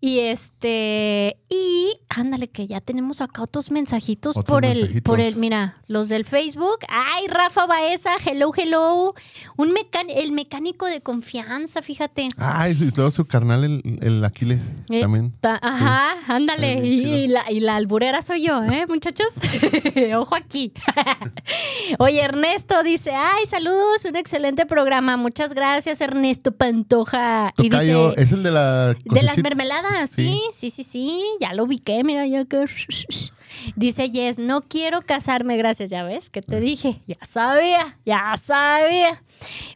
[SPEAKER 1] Y este, y ándale, que ya tenemos acá otros mensajitos
[SPEAKER 2] Otros
[SPEAKER 1] por el, por el, mira, los del Facebook. Ay, Rafa Baeza, hello, hello. Un mecán el mecánico de confianza, fíjate.
[SPEAKER 2] Ay, y luego su carnal, el, el Aquiles,
[SPEAKER 1] Eh,
[SPEAKER 2] también.
[SPEAKER 1] ta- Ajá, ándale. Y, la, y la alburera soy yo, ¿eh, muchachos? Ojo aquí. Oye, Ernesto dice, ay, saludos, un excelente programa. Muchas gracias, Ernesto Pantoja. Y
[SPEAKER 2] Tocayo,
[SPEAKER 1] dice,
[SPEAKER 2] es el de la
[SPEAKER 1] de las
[SPEAKER 2] cosechita.
[SPEAKER 1] Sí, sí, sí, sí, ya lo ubiqué, mira, ya que... Dice Jess, no quiero casarme, gracias, ya ves, que te dije, ya sabía, ya sabía.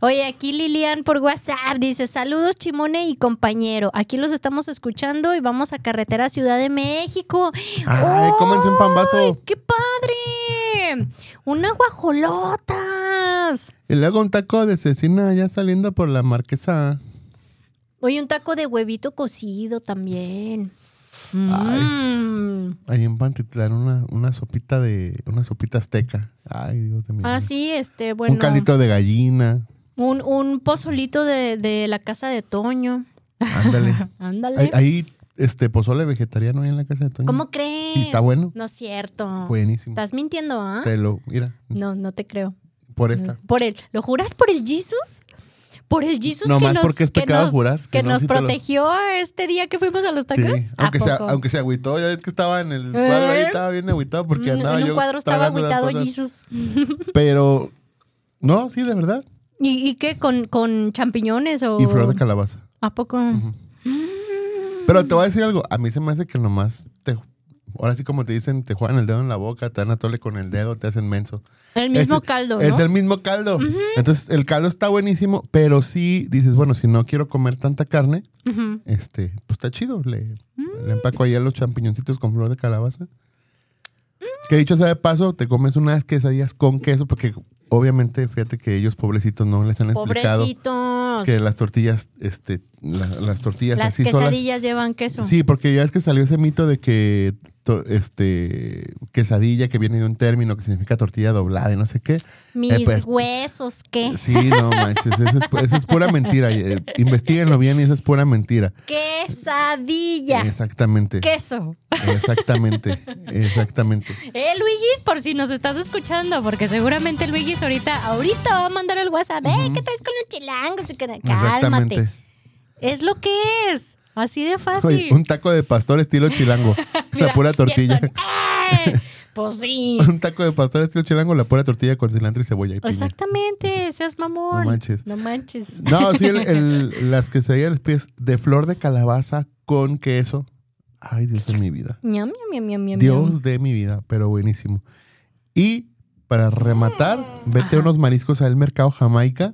[SPEAKER 1] Oye, aquí Lilian por WhatsApp dice, saludos Chimone y compañero, aquí los estamos escuchando y vamos a carretera Ciudad de México.
[SPEAKER 2] Ay, cómense un pambazo.
[SPEAKER 1] ¡Ay, ¡Qué padre! Una guajolotas.
[SPEAKER 2] Y luego un taco de cecina ya saliendo por la marquesa.
[SPEAKER 1] Oye, un taco de huevito cocido también. Mm.
[SPEAKER 2] Ahí en Pantitlán una, una sopita de. Una sopita azteca. Ay, Dios de mi
[SPEAKER 1] Ah,
[SPEAKER 2] vida.
[SPEAKER 1] sí, este, bueno.
[SPEAKER 2] Un caldito de gallina.
[SPEAKER 1] Un, un pozolito de, de la casa de Toño.
[SPEAKER 2] Ándale.
[SPEAKER 1] Ándale.
[SPEAKER 2] Ahí, ahí, este pozole vegetariano ahí en la casa de Toño.
[SPEAKER 1] ¿Cómo crees?
[SPEAKER 2] ¿Y está bueno?
[SPEAKER 1] No es cierto.
[SPEAKER 2] Buenísimo.
[SPEAKER 1] ¿Estás mintiendo, ah?
[SPEAKER 2] Te lo, mira,
[SPEAKER 1] No, no te creo.
[SPEAKER 2] por esta.
[SPEAKER 1] Por el, ¿Lo juras por el Jesus? Por el Jesus
[SPEAKER 2] No
[SPEAKER 1] que
[SPEAKER 2] más
[SPEAKER 1] nos,
[SPEAKER 2] porque es
[SPEAKER 1] que nos-
[SPEAKER 2] jurar,
[SPEAKER 1] que
[SPEAKER 2] lo-
[SPEAKER 1] protegió este día que fuimos a los tacos.
[SPEAKER 2] Sí,
[SPEAKER 1] ¿A
[SPEAKER 2] aunque, sea,
[SPEAKER 1] poco?
[SPEAKER 2] aunque se agüitó, ya ves que estaba en el cuadro ahí,
[SPEAKER 1] ¿Eh?
[SPEAKER 2] estaba bien agüitado porque andaba
[SPEAKER 1] en un
[SPEAKER 2] yo
[SPEAKER 1] cuadro estaba agüitado. Jesus.
[SPEAKER 2] Pero, no, sí, de verdad.
[SPEAKER 1] ¿Y, y qué? ¿Con, ¿Con champiñones o...?
[SPEAKER 2] Y flor de calabaza.
[SPEAKER 1] ¿A poco?
[SPEAKER 2] Pero te voy a decir algo, a mí se me hace que nomás. Ahora sí como te dicen, te juegan el dedo en la boca, te dan a tole con el dedo, te hacen menso.
[SPEAKER 1] El mismo
[SPEAKER 2] Es-
[SPEAKER 1] caldo, ¿no?
[SPEAKER 2] Es el mismo caldo. Entonces, el caldo está buenísimo, pero sí dices, bueno, si no quiero comer tanta carne, este, pues está chido. Le, le empaco ahí a los champiñoncitos con flor de calabaza. Que dicho sea de paso, te comes unas quesadillas con queso, porque obviamente, fíjate que ellos, pobrecitos, no les han explicado
[SPEAKER 1] Pobrecitos.
[SPEAKER 2] que las tortillas, este, la- las tortillas
[SPEAKER 1] Las
[SPEAKER 2] así solas.
[SPEAKER 1] quesadillas llevan queso.
[SPEAKER 2] Sí, porque ya es que salió ese mito de que to- este quesadilla que viene de un término que significa tortilla doblada y no sé qué.
[SPEAKER 1] Mis
[SPEAKER 2] Eh, pues,
[SPEAKER 1] huesos, ¿qué?
[SPEAKER 2] Sí, no manches, eso es, eso es pura mentira. Eh, Investíguenlo bien y eso es pura mentira.
[SPEAKER 1] Quesadilla.
[SPEAKER 2] Exactamente.
[SPEAKER 1] Queso.
[SPEAKER 2] Exactamente. Exactamente.
[SPEAKER 1] Eh, Luigis, por si nos estás escuchando, porque seguramente Luigis ahorita, ahorita va a mandar el WhatsApp. ¡Eh, qué traes con los chilangos! Cálmate.
[SPEAKER 2] Exactamente.
[SPEAKER 1] Es lo que es. Así de fácil.
[SPEAKER 2] Oye, un taco de pastor estilo chilango.
[SPEAKER 1] Mira,
[SPEAKER 2] la pura tortilla.
[SPEAKER 1] ¡Eh! Pues sí.
[SPEAKER 2] un taco de pastor estilo chilango, la pura tortilla con cilantro y cebolla y piña.
[SPEAKER 1] Exactamente, seas mamón.
[SPEAKER 2] No manches.
[SPEAKER 1] No manches.
[SPEAKER 2] No, sí, el, el- las quesadillas de los pies de flor de calabaza con queso. Ay, Dios de mi vida.
[SPEAKER 1] Ñam, ñam, ñam, ñam.
[SPEAKER 2] Dios de mi vida, pero buenísimo. Y para rematar, vete unos mariscos al mercado Jamaica.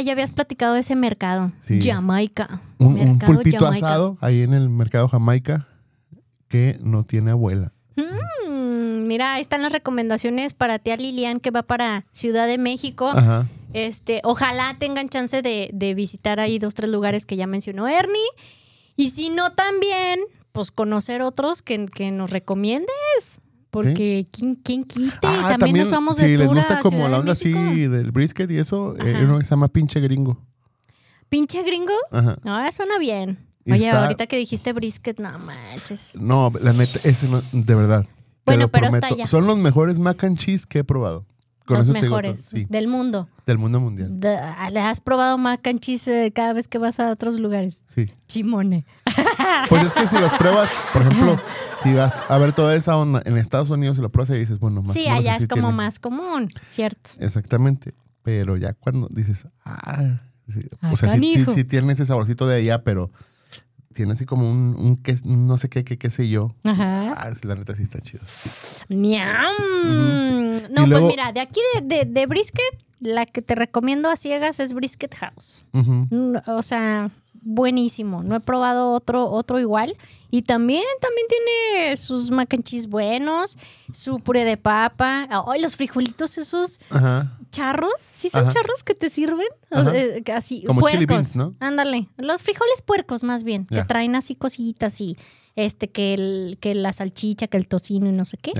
[SPEAKER 1] Ah, ya habías platicado de ese mercado.
[SPEAKER 2] Sí.
[SPEAKER 1] Jamaica.
[SPEAKER 2] Un, un
[SPEAKER 1] Mercado
[SPEAKER 2] pulpito
[SPEAKER 1] Jamaica.
[SPEAKER 2] asado ahí en el mercado Jamaica que no tiene abuela.
[SPEAKER 1] Mm, mira, ahí están las recomendaciones para tía Lilian que va para Ciudad de México.
[SPEAKER 2] Ajá.
[SPEAKER 1] Este, ojalá tengan chance de, de visitar ahí dos, tres lugares que ya mencionó Ernie. Y si no, también, pues conocer otros que, que nos recomiendes. Porque ¿quién, quién quite?
[SPEAKER 2] Ah,
[SPEAKER 1] también, nos vamos de
[SPEAKER 2] si les gusta como la onda así del brisket y eso, eh, uno que se llama pinche gringo.
[SPEAKER 1] ¿Pinche gringo?
[SPEAKER 2] Ajá.
[SPEAKER 1] Ah, suena bien.
[SPEAKER 2] Y
[SPEAKER 1] Oye,
[SPEAKER 2] está-
[SPEAKER 1] ahorita que dijiste brisket, no manches.
[SPEAKER 2] No, la neta, ese no, de verdad.
[SPEAKER 1] Bueno, pero está
[SPEAKER 2] prometo.
[SPEAKER 1] allá.
[SPEAKER 2] Son los mejores mac and cheese que he probado. Con
[SPEAKER 1] Los mejores.
[SPEAKER 2] Sí,
[SPEAKER 1] del mundo.
[SPEAKER 2] del mundo mundial.
[SPEAKER 1] De- ¿Le has probado mac and cheese eh, cada vez que vas a otros lugares?
[SPEAKER 2] Sí.
[SPEAKER 1] Chimone.
[SPEAKER 2] Pues es que si los pruebas, por ejemplo, si vas a ver toda esa onda en Estados Unidos y lo pruebas y dices, bueno, más
[SPEAKER 1] Sí, allá es como
[SPEAKER 2] tiene.
[SPEAKER 1] más común, ¿cierto?
[SPEAKER 2] Exactamente. Pero ya cuando dices, ah, sí, o sea, sí, sí, sí tiene ese saborcito de allá, pero tiene así como un, un ques- no sé qué, qué, qué sé yo.
[SPEAKER 1] Ajá.
[SPEAKER 2] Ah, la neta sí está chido.
[SPEAKER 1] Miam.
[SPEAKER 2] Ujú.
[SPEAKER 1] No,
[SPEAKER 2] Y luego-
[SPEAKER 1] pues mira, de aquí de, de- de brisket, la que te recomiendo a ciegas es Brisket House.
[SPEAKER 2] Ujú.
[SPEAKER 1] Mm, O sea, buenísimo. No he probado otro, otro igual. Y también, también tiene sus mac and cheese buenos, su puré de papa. Ay, los frijolitos esos
[SPEAKER 2] Ajá.
[SPEAKER 1] charros. ¿Sí son
[SPEAKER 2] Ajá.
[SPEAKER 1] charros que te sirven?
[SPEAKER 2] Ajá.
[SPEAKER 1] eh, así,
[SPEAKER 2] Como
[SPEAKER 1] puercos.
[SPEAKER 2] chili beans, ¿no?
[SPEAKER 1] Ándale. Los frijoles puercos más bien, que traen así cositas y este que el, que la salchicha, que el tocino y no sé qué.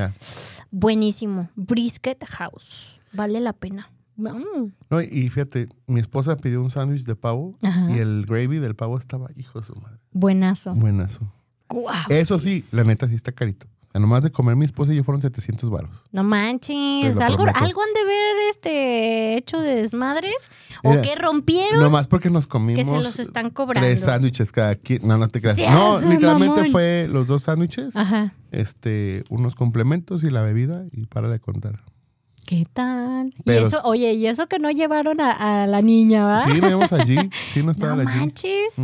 [SPEAKER 1] Buenísimo. Brisket House. Vale la pena. Mm.
[SPEAKER 2] No, y fíjate, mi esposa pidió un sándwich de pavo y el gravy del pavo estaba, hijo de su madre,
[SPEAKER 1] Buenazo.
[SPEAKER 2] buenazo. Eso sí, la neta sí está carito. Nomás de comer mi esposa y yo fueron 700 varos.
[SPEAKER 1] No manches. Algo, algo han de ver este hecho de desmadres. o
[SPEAKER 2] Mira,
[SPEAKER 1] que rompieron.
[SPEAKER 2] Nomás porque nos comimos
[SPEAKER 1] que se los están cobrando.
[SPEAKER 2] tres sándwiches cada quien. No, no te creas. No, literalmente
[SPEAKER 1] mamón.
[SPEAKER 2] fue los dos sándwiches,
[SPEAKER 1] Ajá.
[SPEAKER 2] este, unos complementos y la bebida y para de contar.
[SPEAKER 1] ¿Qué tal?
[SPEAKER 2] Pero-
[SPEAKER 1] y eso, oye, y eso que no llevaron a, a la niña, ¿va?
[SPEAKER 2] Sí, nos vimos allí. Sí, no estaba
[SPEAKER 1] no
[SPEAKER 2] allí.
[SPEAKER 1] manches.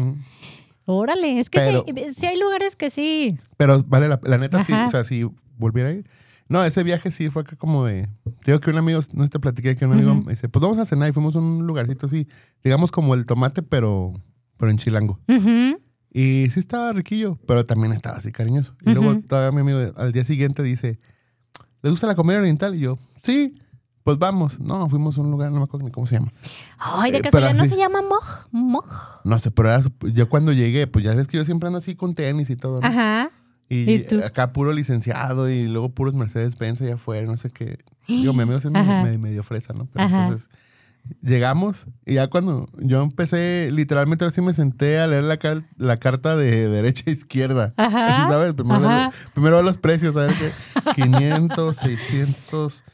[SPEAKER 1] Órale, es que sí, hay- sí hay lugares que sí.
[SPEAKER 2] Pero vale la, la neta sí, o sea, si volviera a ir. No, ese viaje sí fue como de. Digo que un amigo, no te platiqué que un amigo me dice, pues vamos a cenar y fuimos a un lugarcito así, digamos como el tomate, pero, pero en chilango.
[SPEAKER 1] Ujú.
[SPEAKER 2] Y sí estaba riquillo, pero también estaba así cariñoso. Y luego todavía mi amigo al día siguiente dice, ¿les gusta la comida oriental? Y yo, sí, pues vamos. No, fuimos a un lugar, no me acuerdo ni cómo se llama.
[SPEAKER 1] Ay, de
[SPEAKER 2] Eh,
[SPEAKER 1] casualidad,
[SPEAKER 2] pero
[SPEAKER 1] ¿no se llama moj? Moj.
[SPEAKER 2] No sé, pero era yo cuando llegué, pues ya ves que yo siempre ando así con tenis y todo. ¿no?
[SPEAKER 1] Ajá.
[SPEAKER 2] Y,
[SPEAKER 1] ¿Y tú?
[SPEAKER 2] acá puro licenciado y luego puros Mercedes-Benz allá afuera, no sé qué. Digo, mi amigo es
[SPEAKER 1] Ajá.
[SPEAKER 2] medio, medio fresa, ¿no? Pero
[SPEAKER 1] Ajá.
[SPEAKER 2] entonces llegamos y ya cuando yo empecé, literalmente así me senté a leer la, car- la carta de derecha a izquierda.
[SPEAKER 1] Ajá.
[SPEAKER 2] Así, ¿sabes? Primero,
[SPEAKER 1] Ajá.
[SPEAKER 2] primero los precios, a ver qué. 500, 600,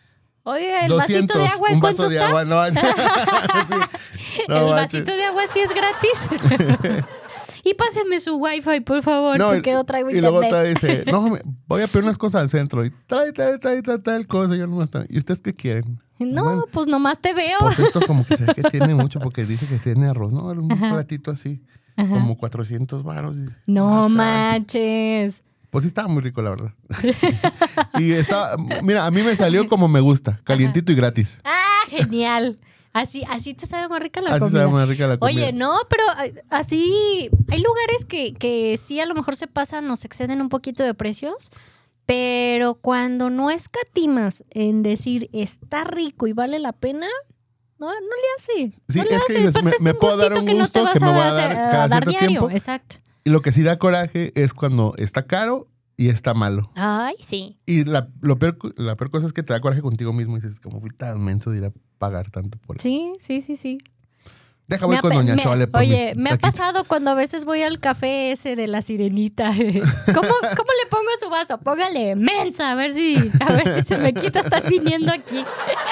[SPEAKER 1] Oye, el vasito de agua, ¿en cuánto está?
[SPEAKER 2] agua, no, sí. No
[SPEAKER 1] el
[SPEAKER 2] manches.
[SPEAKER 1] vasito de agua sí es gratis. y páseme su wifi, por favor,
[SPEAKER 2] No,
[SPEAKER 1] porque no traigo
[SPEAKER 2] y luego
[SPEAKER 1] internet.
[SPEAKER 2] otra dice, no, voy a pedir unas cosas al centro. Y trae, trae, trae, trae, tal cosa. Yo nomás. ¿Y ustedes qué quieren?
[SPEAKER 1] No,
[SPEAKER 2] Bueno,
[SPEAKER 1] pues nomás te veo.
[SPEAKER 2] pues esto como que se ve que tiene mucho porque dice que tiene arroz. No, un platito así, como 400 varos.
[SPEAKER 1] No
[SPEAKER 2] "Ah, caray".
[SPEAKER 1] manches.
[SPEAKER 2] Pues sí estaba muy rico, la verdad. y estaba, mira, a mí me salió como me gusta, calientito y gratis.
[SPEAKER 1] Ah, genial. Así, así te sabe más rica la
[SPEAKER 2] Así
[SPEAKER 1] comida.
[SPEAKER 2] sabe más rica la comida.
[SPEAKER 1] Oye, no, pero ah, así hay lugares que, que sí a lo mejor se pasan, nos exceden un poquito de precios, pero cuando no escatimas en decir está rico y vale la pena, no, no le hace.
[SPEAKER 2] Sí,
[SPEAKER 1] no le
[SPEAKER 2] es que dices, me- puedo dar un
[SPEAKER 1] que no te
[SPEAKER 2] gusto
[SPEAKER 1] vas
[SPEAKER 2] que me
[SPEAKER 1] a
[SPEAKER 2] voy a dar
[SPEAKER 1] a diario.
[SPEAKER 2] tiempo.
[SPEAKER 1] Exacto.
[SPEAKER 2] Y lo que sí da coraje es cuando está caro y está malo.
[SPEAKER 1] Ay, sí.
[SPEAKER 2] Y la, lo peor, la peor cosa es que te da coraje contigo mismo y dices, como fui tan menso de ir a pagar tanto por eso.
[SPEAKER 1] Sí, sí, sí, sí.
[SPEAKER 2] Deja voy
[SPEAKER 1] Me
[SPEAKER 2] con Doña
[SPEAKER 1] me-
[SPEAKER 2] Chole por
[SPEAKER 1] Oye, me ha pasado cuando a veces voy al café ese de la sirenita. ¿Cómo, cómo le pongo a su vaso? Póngale mensa, a ver si, a ver si se me quita estar viniendo aquí.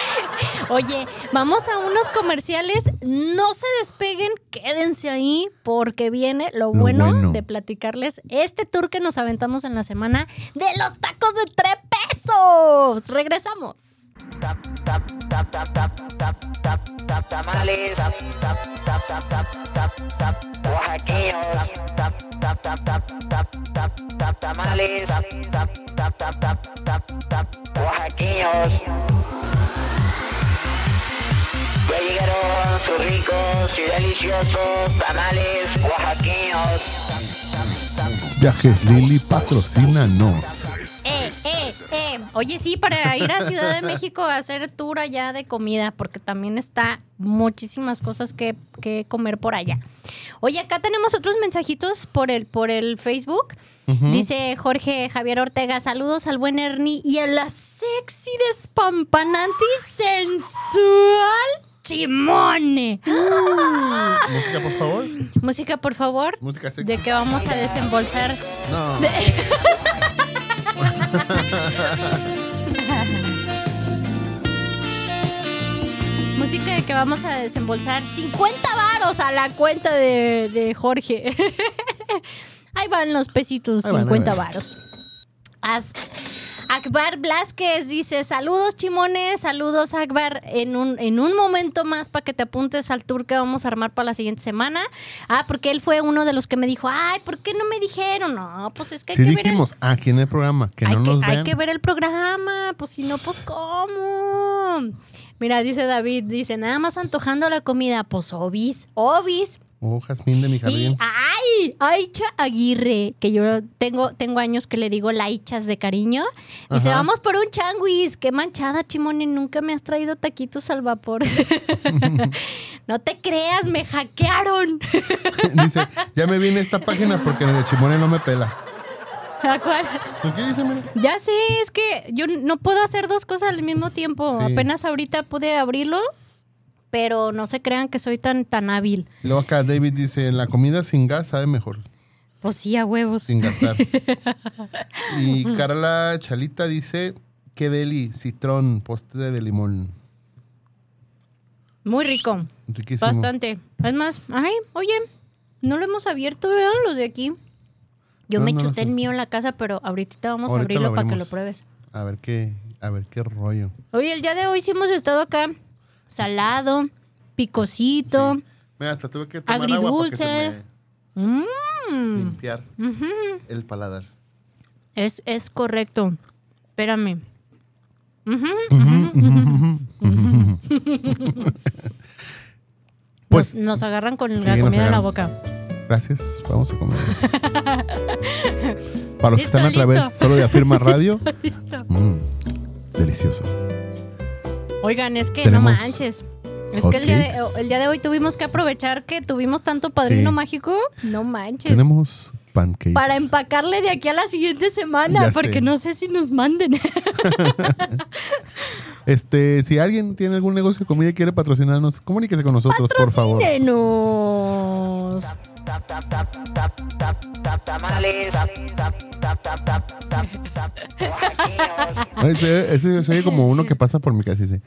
[SPEAKER 1] Oye, vamos a unos comerciales. No se despeguen, quédense ahí porque viene lo,
[SPEAKER 2] Lo
[SPEAKER 1] bueno,
[SPEAKER 2] bueno.
[SPEAKER 1] de platicarles este tour que nos aventamos en la semana de los tacos de tres pesos. Regresamos.
[SPEAKER 4] Tamales, oaxaqueños, tamales, oaxaqueños. Ya llegaron sus ricos y deliciosos tamales oaxaqueños.
[SPEAKER 2] Viajes Lili, patrocínanos.
[SPEAKER 1] Eh. Oye, sí, para ir a Ciudad de México a hacer tour allá de comida, porque también está muchísimas cosas que, que comer por allá. Oye, acá tenemos otros mensajitos por el, por el Facebook. Dice Jorge Javier Ortega, saludos al buen Ernie y a la sexy, despampanante y sensual Chimone.
[SPEAKER 2] Música, por favor.
[SPEAKER 1] Música, por favor.
[SPEAKER 2] Música sexy.
[SPEAKER 1] De que vamos a desembolsar
[SPEAKER 2] No.
[SPEAKER 1] Música de que vamos a desembolsar 50 varos a la cuenta de, de Jorge. Ahí van los pesitos,
[SPEAKER 2] Ahí van, ahí
[SPEAKER 1] 50
[SPEAKER 2] van.
[SPEAKER 1] varos. As- Akbar Blasquez dice, saludos chimones, saludos Akbar, en un, en un momento más para que te apuntes al tour que vamos a armar para la siguiente semana. Ah, porque él fue uno de los que me dijo, ay, ¿por qué no me dijeron? No, pues es que hay
[SPEAKER 2] Sí
[SPEAKER 1] que ver el-
[SPEAKER 2] dijimos, aquí en el programa, que
[SPEAKER 1] hay,
[SPEAKER 2] no
[SPEAKER 1] que,
[SPEAKER 2] nos
[SPEAKER 1] hay
[SPEAKER 2] vean.
[SPEAKER 1] que ver el programa, pues si no, pues ¿cómo? Mira, dice David, dice, nada más antojando la comida, pues obis, obis.
[SPEAKER 2] Oh, Jazmín de mi
[SPEAKER 1] Y
[SPEAKER 2] jardín.
[SPEAKER 1] ay, Aicha Aguirre, que yo tengo, tengo años que le digo laichas de cariño. Dice,
[SPEAKER 2] Ajá.
[SPEAKER 1] vamos por un changuis. Qué manchada, Chimone, nunca me has traído taquitos al vapor. no te creas, me hackearon.
[SPEAKER 2] Dice, ya me vine a esta página porque el de Chimone no me pela.
[SPEAKER 1] ¿A cuál?
[SPEAKER 2] ¿Por qué dice, mira?
[SPEAKER 1] Ya sé, es que yo no puedo hacer dos cosas al mismo tiempo.
[SPEAKER 2] Sí.
[SPEAKER 1] Apenas ahorita pude abrirlo, pero no se crean que soy tan, tan hábil.
[SPEAKER 2] Luego acá David dice, la comida sin gas sabe mejor,
[SPEAKER 1] Pues sí, a huevos.
[SPEAKER 2] sin gastar. y Carla Chalita dice, qué deli, citrón, postre de limón.
[SPEAKER 1] Muy rico.
[SPEAKER 2] Riquísimo.
[SPEAKER 1] Bastante. Es más, ay, oye, no lo hemos abierto, ¿verdad? Los de aquí. Yo
[SPEAKER 2] No,
[SPEAKER 1] me
[SPEAKER 2] no
[SPEAKER 1] chuté el mío en la casa, pero ahorita vamos a abrirlo
[SPEAKER 2] lo
[SPEAKER 1] para que lo pruebes.
[SPEAKER 2] A ver qué, a ver qué rollo.
[SPEAKER 1] Oye, el día de hoy sí hemos estado acá. Salado, picosito.
[SPEAKER 2] Mira, hasta tuve que tomar agua para que se
[SPEAKER 1] Agridulce.
[SPEAKER 2] me
[SPEAKER 1] Mm,
[SPEAKER 2] limpiar el paladar.
[SPEAKER 1] Es, es correcto. Espérame.
[SPEAKER 2] Pues,
[SPEAKER 1] nos, nos agarran con
[SPEAKER 2] Sí,
[SPEAKER 1] la comida en la boca.
[SPEAKER 2] gracias, vamos a comer. Para los que están a través solo de Afirma Radio,
[SPEAKER 1] Listo.
[SPEAKER 2] mm, delicioso.
[SPEAKER 1] Oigan, es que no manches. Es que el día, de,
[SPEAKER 2] hotcakes.
[SPEAKER 1] el día de hoy tuvimos que aprovechar que tuvimos tanto padrino
[SPEAKER 2] Sí.
[SPEAKER 1] mágico. No manches.
[SPEAKER 2] Tenemos pancakes.
[SPEAKER 1] Para empacarle de aquí a la siguiente semana,
[SPEAKER 2] Ya
[SPEAKER 1] porque
[SPEAKER 2] sé.
[SPEAKER 1] no sé si nos manden.
[SPEAKER 2] Este, si alguien tiene algún negocio de comida y quiere patrocinarnos, comuníquese con nosotros, por favor. Ese, ese se oye como uno que pasa por mi casa y dice: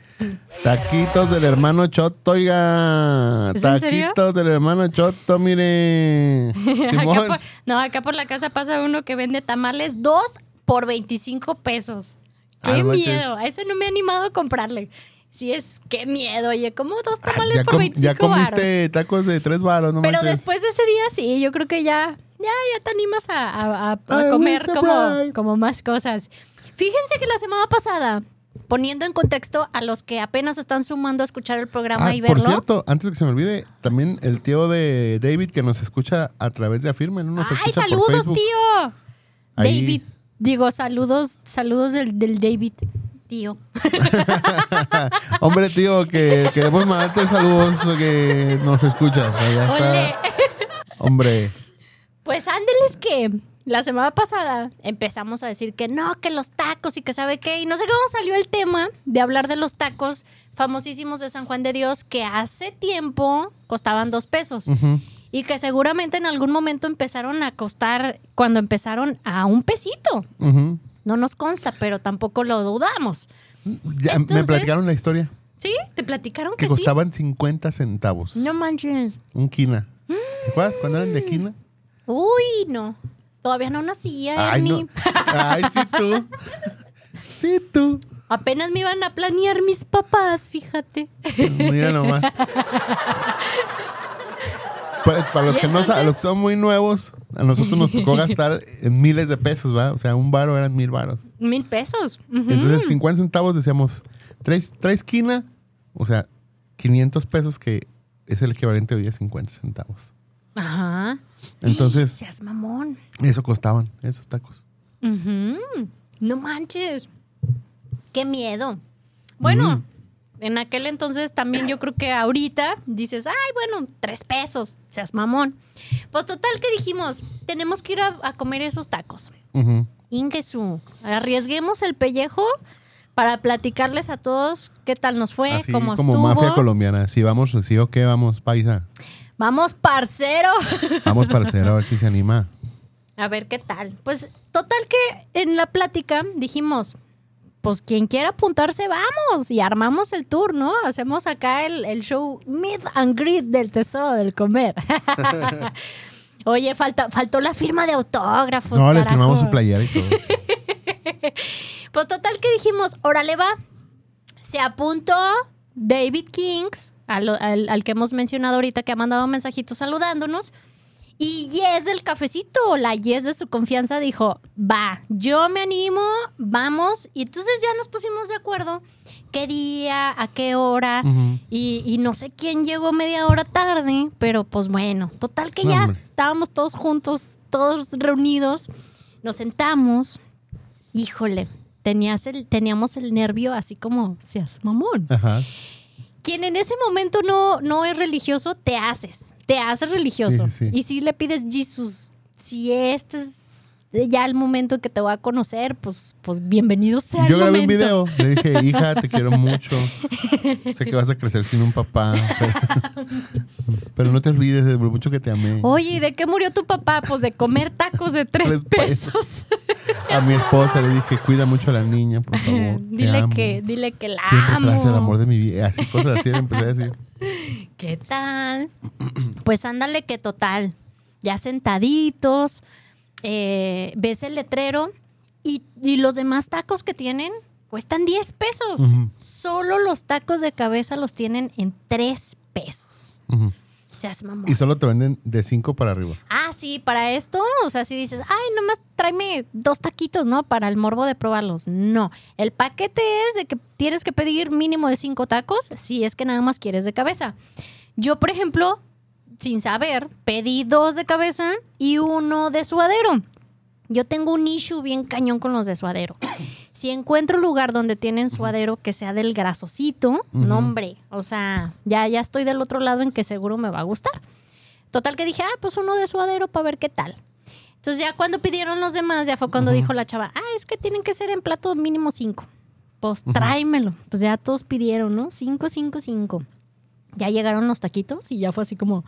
[SPEAKER 2] Taquitos del hermano Choto, oiga. Taquitos del hermano Choto, mire.
[SPEAKER 1] Acá por- no, acá por la casa pasa uno que vende tamales dos por 25 pesos. ¡Qué
[SPEAKER 2] Ah,
[SPEAKER 1] miedo! A ese no me he animado a comprarle. Sí es, qué miedo. Oye, ¿cómo dos tamales
[SPEAKER 2] ya,
[SPEAKER 1] por
[SPEAKER 2] com-
[SPEAKER 1] 25
[SPEAKER 2] ya comiste tacos de tres varos, no
[SPEAKER 1] Pero
[SPEAKER 2] manches.
[SPEAKER 1] después de ese día sí, yo creo que ya, ya, ya te animas a, a- a- a
[SPEAKER 2] I
[SPEAKER 1] comer como, como más cosas. Fíjense que la semana pasada, poniendo en contexto a los que apenas están sumando a escuchar el programa
[SPEAKER 2] Ah,
[SPEAKER 1] y verlo.
[SPEAKER 2] por cierto, antes de que se me olvide, también el tío de David que nos escucha a través de Afirme, ¿no? Nos
[SPEAKER 1] ¡Ay,
[SPEAKER 2] escucha
[SPEAKER 1] saludos, tío!
[SPEAKER 2] Ahí.
[SPEAKER 1] David. Digo, saludos, saludos del, del David, tío.
[SPEAKER 2] Hombre, tío, que queremos mandarte saludos que nos escuchas. Está. Hombre,
[SPEAKER 1] Pues ándeles que la semana pasada empezamos a decir que no, que los tacos y que sabe qué. Y no sé cómo salió el tema de hablar de los tacos famosísimos de San Juan de Dios que hace tiempo costaban dos pesos. Y que seguramente en algún momento empezaron a costar cuando empezaron a un pesito.
[SPEAKER 2] Ujú.
[SPEAKER 1] No nos consta, pero tampoco lo dudamos.
[SPEAKER 2] Ya, me platicaron la historia.
[SPEAKER 1] ¿Sí? ¿Te platicaron
[SPEAKER 2] Que
[SPEAKER 1] que, sí?
[SPEAKER 2] costaban 50 centavos.
[SPEAKER 1] No manches.
[SPEAKER 2] Un quina. ¿Te acuerdas cuando eran de quina?
[SPEAKER 1] Uy, no. Todavía no nacía,
[SPEAKER 2] Ay,
[SPEAKER 1] Ernie.
[SPEAKER 2] no. Ay, sí tú. Sí tú.
[SPEAKER 1] Apenas me iban a planear mis papás, fíjate.
[SPEAKER 2] Mira nomás. Pues, para los que no los que son muy nuevos, a nosotros nos tocó gastar en miles de pesos, ¿va? O sea, un baro eran mil baros.
[SPEAKER 1] Mil pesos.
[SPEAKER 2] Entonces, 50 centavos decíamos, ¿traes, traes quina? O sea, 500 pesos que es el equivalente hoy a 50 centavos.
[SPEAKER 1] Ajá.
[SPEAKER 2] Entonces,
[SPEAKER 1] Seas mamón.
[SPEAKER 2] eso costaban, esos tacos.
[SPEAKER 1] Ujú. No manches. Qué miedo. Bueno. En aquel entonces también yo creo que ahorita dices, ay, bueno, tres pesos, seas mamón. Pues total que dijimos, tenemos que ir a, a comer esos tacos.
[SPEAKER 2] Ujú.
[SPEAKER 1] Ingesu, arriesguemos el pellejo para platicarles a todos qué tal nos fue,
[SPEAKER 2] Así
[SPEAKER 1] cómo
[SPEAKER 2] como
[SPEAKER 1] estuvo.
[SPEAKER 2] mafia colombiana. Si vamos, sí o qué, vamos, paisa.
[SPEAKER 1] Vamos, parcero.
[SPEAKER 2] Vamos, parcero, a ver si se anima.
[SPEAKER 1] A ver qué tal. Pues total que en la plática dijimos, pues quien quiera apuntarse, vamos y armamos el tour, ¿no? Hacemos acá el, el show Meet and Greet del Tesoro del Comer. Oye, falta, faltó la firma de autógrafos.
[SPEAKER 2] no, les firmamos su playera y todo. eso.
[SPEAKER 1] Pues total que dijimos, órale va. Se apuntó David Kings, al, al- al que hemos mencionado ahorita, que ha mandado mensajitos saludándonos. Y Yes del cafecito, la Yes de su confianza, dijo, va, yo me animo, vamos. Y entonces ya nos pusimos de acuerdo qué día, a qué hora. Y, y no sé quién llegó media hora tarde, pero pues bueno, total que
[SPEAKER 2] No,
[SPEAKER 1] ya
[SPEAKER 2] hombre.
[SPEAKER 1] estábamos todos juntos, todos reunidos. Nos sentamos. Híjole, tenías el, teníamos el nervio así como, seas mamón.
[SPEAKER 2] Ajá.
[SPEAKER 1] Quien en ese momento no, no es religioso, te haces, te haces religioso.
[SPEAKER 2] Sí, sí, sí.
[SPEAKER 1] Y si le pides Jesús, si este es ya el momento que te voy a conocer, pues, pues bienvenido sea
[SPEAKER 2] Yo
[SPEAKER 1] el
[SPEAKER 2] grabé un video. Le dije, hija, te quiero mucho. sé que vas a crecer sin un papá. Pero, pero no te olvides de lo mucho que te amé.
[SPEAKER 1] Oye, ¿y de qué murió tu papá? Pues de comer tacos de tres pesos.
[SPEAKER 2] a mi esposa le dije, cuida mucho a la niña, por favor.
[SPEAKER 1] dile que, dile que la
[SPEAKER 2] Siempre
[SPEAKER 1] amo.
[SPEAKER 2] serás el amor de mi vida. Así, cosas así le empecé a decir.
[SPEAKER 1] ¿Qué tal? Pues ándale que total. Ya sentaditos, eh, ves el letrero y, y los demás tacos que tienen cuestan 10 pesos. Solo los tacos de cabeza los tienen en 3 pesos.
[SPEAKER 2] Y solo te venden de 5 para arriba.
[SPEAKER 1] Ah, sí, para esto, o sea, si dices, ay, nomás tráeme dos taquitos, ¿no? Para el morbo de probarlos. No, el paquete es de que tienes que pedir mínimo de cinco tacos si es que nada más quieres de cabeza. Yo, por ejemplo, sin saber, pedí dos de cabeza y uno de suadero. Yo tengo un issue bien cañón con los de suadero. Si encuentro un lugar donde tienen suadero que sea del grasosito, no hombre, o sea, ya, ya estoy del otro lado en que seguro me va a gustar. Total que dije, ah, pues uno de suadero para ver qué tal. Entonces ya cuando pidieron los demás, ya fue cuando dijo la chava, ah, es que tienen que ser en plato mínimo cinco. Pues tráemelo. Pues ya todos pidieron, ¿no? Cinco, cinco, cinco. Ya llegaron los taquitos y ya fue así como,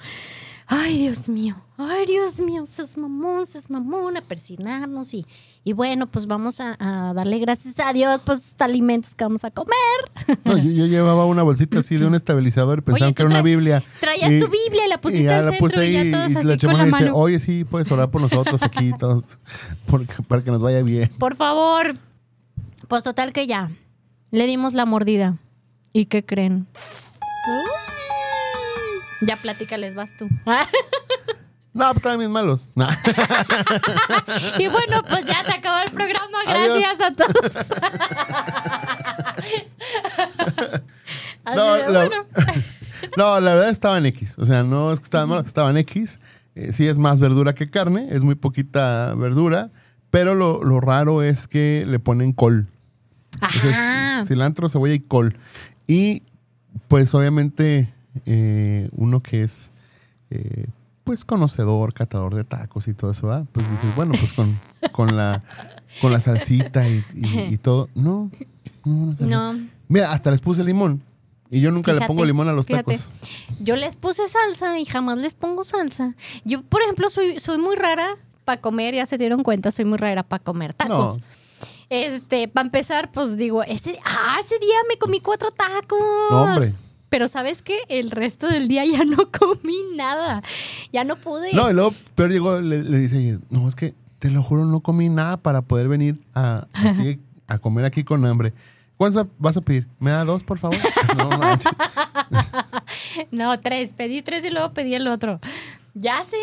[SPEAKER 1] ay Dios mío, ay Dios mío, seas mamón, seas mamón, a persinarnos y, y bueno, pues vamos a, a darle gracias a Dios por estos alimentos que vamos a comer.
[SPEAKER 2] No, yo, yo llevaba una bolsita así de un estabilizador y pensaban
[SPEAKER 1] Oye,
[SPEAKER 2] que era una Biblia.
[SPEAKER 1] traías
[SPEAKER 2] Y-
[SPEAKER 1] tu Biblia y la pusiste
[SPEAKER 2] ya
[SPEAKER 1] al
[SPEAKER 2] la
[SPEAKER 1] centro
[SPEAKER 2] puse
[SPEAKER 1] y
[SPEAKER 2] ahí
[SPEAKER 1] ya todos
[SPEAKER 2] y
[SPEAKER 1] así
[SPEAKER 2] la
[SPEAKER 1] con la
[SPEAKER 2] dice,
[SPEAKER 1] mano.
[SPEAKER 2] oye, sí, puedes orar por nosotros aquí, todos, porque- para que nos vaya bien.
[SPEAKER 1] Por favor. Pues total que ya. Le dimos la mordida. ¿Y qué creen? Ya platícales, vas tú.
[SPEAKER 2] No, pues bien malos. No.
[SPEAKER 1] y bueno, pues ya se acabó el programa.
[SPEAKER 2] Adiós.
[SPEAKER 1] Gracias a todos. Así
[SPEAKER 2] No,
[SPEAKER 1] de,
[SPEAKER 2] la-
[SPEAKER 1] bueno.
[SPEAKER 2] No, la verdad estaban X. O sea, no es que estaban malos, estaban X. Eh, sí es más verdura que carne, es muy poquita verdura, pero lo, lo raro es que le ponen col. Entonces,
[SPEAKER 1] Ajá.
[SPEAKER 2] cilantro, cebolla y col. Y pues obviamente eh, uno que es eh, pues conocedor, catador de tacos y todo eso, ¿verdad? pues dices, bueno, pues con, con, la, con la salsita y, y- y todo. No, no, no.
[SPEAKER 1] No.
[SPEAKER 2] Mira, hasta les puse limón. Y yo nunca le pongo limón a los
[SPEAKER 1] fíjate.
[SPEAKER 2] tacos.
[SPEAKER 1] Yo les puse salsa y jamás les pongo salsa. Yo, por ejemplo, soy, soy muy rara para comer, ya se dieron cuenta, soy muy rara para comer tacos.
[SPEAKER 2] No.
[SPEAKER 1] Este, para empezar, pues digo, ese, ah, ese día me comí cuatro tacos.
[SPEAKER 2] No, hombre.
[SPEAKER 1] Pero ¿sabes qué? El resto del día ya no comí nada. Ya no pude.
[SPEAKER 2] No, y luego peor llegó, le, le dice, no, es que te lo juro, no comí nada para poder venir a, así, a comer aquí con hambre. ¿Cuántas vas a pedir? ¿Me da dos, por favor? No, manches.
[SPEAKER 1] No, tres. Pedí tres y luego pedí el otro. Ya sé,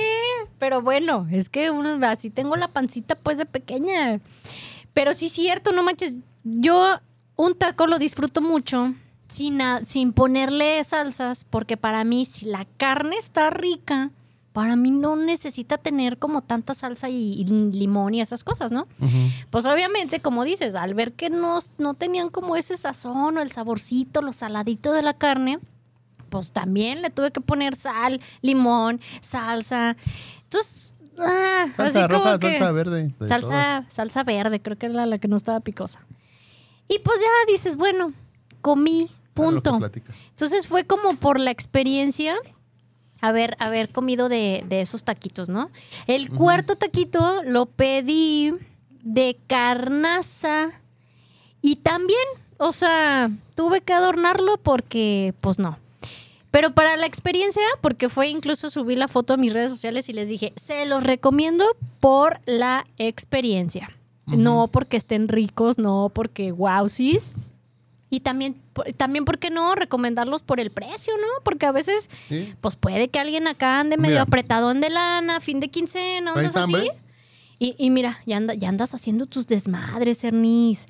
[SPEAKER 1] pero bueno, es que uno, así tengo la pancita pues de pequeña. Pero sí es cierto, no manches. Yo un taco lo disfruto mucho sin, sin ponerle salsas, porque para mí si la carne está rica, para mí no necesita tener como tanta salsa y, y limón y esas cosas, ¿no? Pues obviamente, como dices, al ver que no, no tenían como ese sazón o el saborcito, lo saladito de la carne, pues también le tuve que poner sal, limón, salsa. Entonces, ah,
[SPEAKER 2] Salsa
[SPEAKER 1] así como
[SPEAKER 2] roja,
[SPEAKER 1] que-
[SPEAKER 2] salsa verde. de
[SPEAKER 1] salsa, salsa verde, creo que era la que no estaba picosa. Y pues ya dices, bueno, comí, punto. Entonces fue como por la experiencia haber, haber comido de, de esos taquitos, ¿no? El cuarto taquito lo pedí de carnaza y también, o sea, tuve que adornarlo porque, pues no. Pero para la experiencia, porque fue incluso subí la foto a mis redes sociales y les dije, se los recomiendo por la experiencia. No porque estén ricos, no porque wowsis. Y también, por- también, ¿por qué no? Recomendarlos por el precio, ¿no? Porque a veces,
[SPEAKER 2] ¿Sí?
[SPEAKER 1] pues puede que alguien acá ande medio
[SPEAKER 2] Mira.
[SPEAKER 1] apretadón de lana, fin de quincena,
[SPEAKER 2] ¿Traes
[SPEAKER 1] ondas así. Y, y mira, ya, anda- ya andas haciendo tus desmadres, Ernis.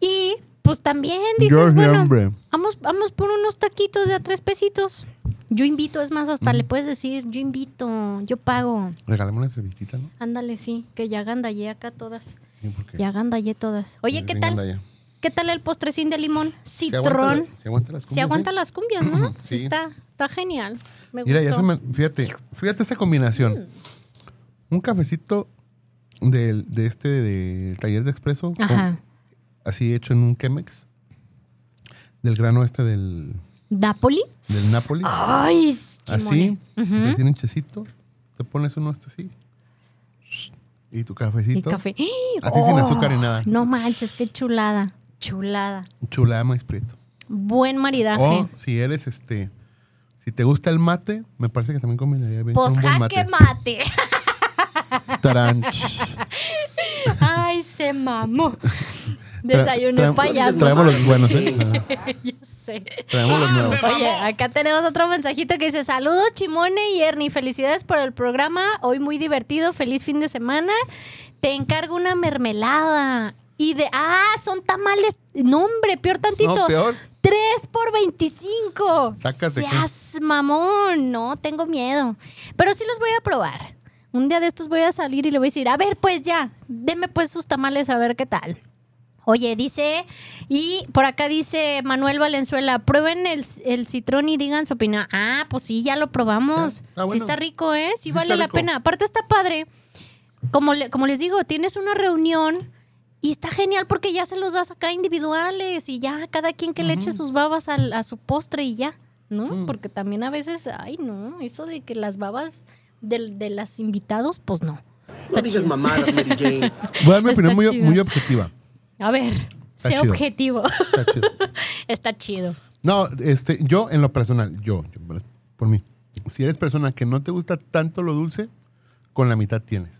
[SPEAKER 1] Y pues también dices,
[SPEAKER 2] Dios mi
[SPEAKER 1] bueno,
[SPEAKER 2] hombre.
[SPEAKER 1] vamos, vamos por unos taquitos de a tres pesitos. Yo invito, es más, hasta
[SPEAKER 2] Mm.
[SPEAKER 1] le puedes decir, yo invito, yo pago.
[SPEAKER 2] Regálame una servilletita, ¿no?
[SPEAKER 1] Ándale, sí, que ya gandallé acá todas.
[SPEAKER 2] Sí, porque-
[SPEAKER 1] Ya gandallé todas. Oye, ¿qué tal?
[SPEAKER 2] ya.
[SPEAKER 1] ¿Qué tal el postrecín de limón?
[SPEAKER 2] ¿Se aguanta
[SPEAKER 1] Citrón.
[SPEAKER 2] la- ¿Se aguanta las
[SPEAKER 1] Se
[SPEAKER 2] cumbias,
[SPEAKER 1] aguanta
[SPEAKER 2] eh?
[SPEAKER 1] las cumbias, ¿no? Sí, está, está genial. Me
[SPEAKER 2] Mira, ya se me, fíjate, fíjate esta combinación. Un cafecito del, de este de taller de expreso, con- así hecho en un Chemex, del grano este del,
[SPEAKER 1] ¿Napoli?
[SPEAKER 2] del Napoli.
[SPEAKER 1] Ay,
[SPEAKER 2] así,
[SPEAKER 1] chimone. Ujú.
[SPEAKER 2] recién hinchecito, te pones uno este así. Y tu
[SPEAKER 1] Y
[SPEAKER 2] cafecito.
[SPEAKER 1] café.
[SPEAKER 2] Así sin azúcar ni nada.
[SPEAKER 1] No manches, qué chulada. Chulada.
[SPEAKER 2] Chulada maíz prieto.
[SPEAKER 1] Buen maridaje.
[SPEAKER 2] O si eres este, si te gusta el mate, me parece que también combinaría bien
[SPEAKER 1] pues
[SPEAKER 2] con un buen
[SPEAKER 1] jaque
[SPEAKER 2] mate.
[SPEAKER 1] mate. Ay, se mamó. Desayuné
[SPEAKER 2] Tra-
[SPEAKER 1] payaso.
[SPEAKER 2] Traemos los buenos, ¿eh? Ah,
[SPEAKER 1] ya sé.
[SPEAKER 2] Traemos los nuevos.
[SPEAKER 1] Oye, acá tenemos otro mensajito que dice: Saludos, Chimone y Ernie. Felicidades por el programa. Hoy muy divertido. Feliz fin de semana. Te encargo una mermelada. Y de. ¡Ah! Son tamales. No, hombre, peor tantito.
[SPEAKER 2] No, peor.
[SPEAKER 1] 3 por 25.
[SPEAKER 2] Sácate.
[SPEAKER 1] Seas mamón. No, tengo miedo. Pero sí los voy a probar. Un día de estos voy a salir y le voy a decir, a ver, pues ya, deme pues sus tamales a ver qué tal. Oye, dice, y por acá dice Manuel Valenzuela, prueben el, el citrón y digan su opinión. Ah, pues sí, ya lo probamos.
[SPEAKER 2] Está
[SPEAKER 1] Sí está rico, ¿eh? Sí,
[SPEAKER 2] Sí
[SPEAKER 1] vale la
[SPEAKER 2] rico.
[SPEAKER 1] pena. Aparte está padre. Como, le- como les digo, tienes una reunión y está genial porque ya se los das acá individuales y ya cada quien que le eche sus babas al- a su postre y ya. ¿no?
[SPEAKER 2] Mm.
[SPEAKER 1] Porque también a veces, ay, no, eso de que las babas del- de, las invitados, pues no.
[SPEAKER 3] No digas mamadas, Mary Jane.
[SPEAKER 2] Voy a dar mi opinión muy, muy objetiva.
[SPEAKER 1] A ver,
[SPEAKER 2] Está
[SPEAKER 1] sé
[SPEAKER 2] chido.
[SPEAKER 1] objetivo.
[SPEAKER 2] Está chido.
[SPEAKER 1] Está chido.
[SPEAKER 2] No, este, yo en lo personal, yo, yo, por mí, si eres persona que no te gusta tanto lo dulce, con la mitad tienes.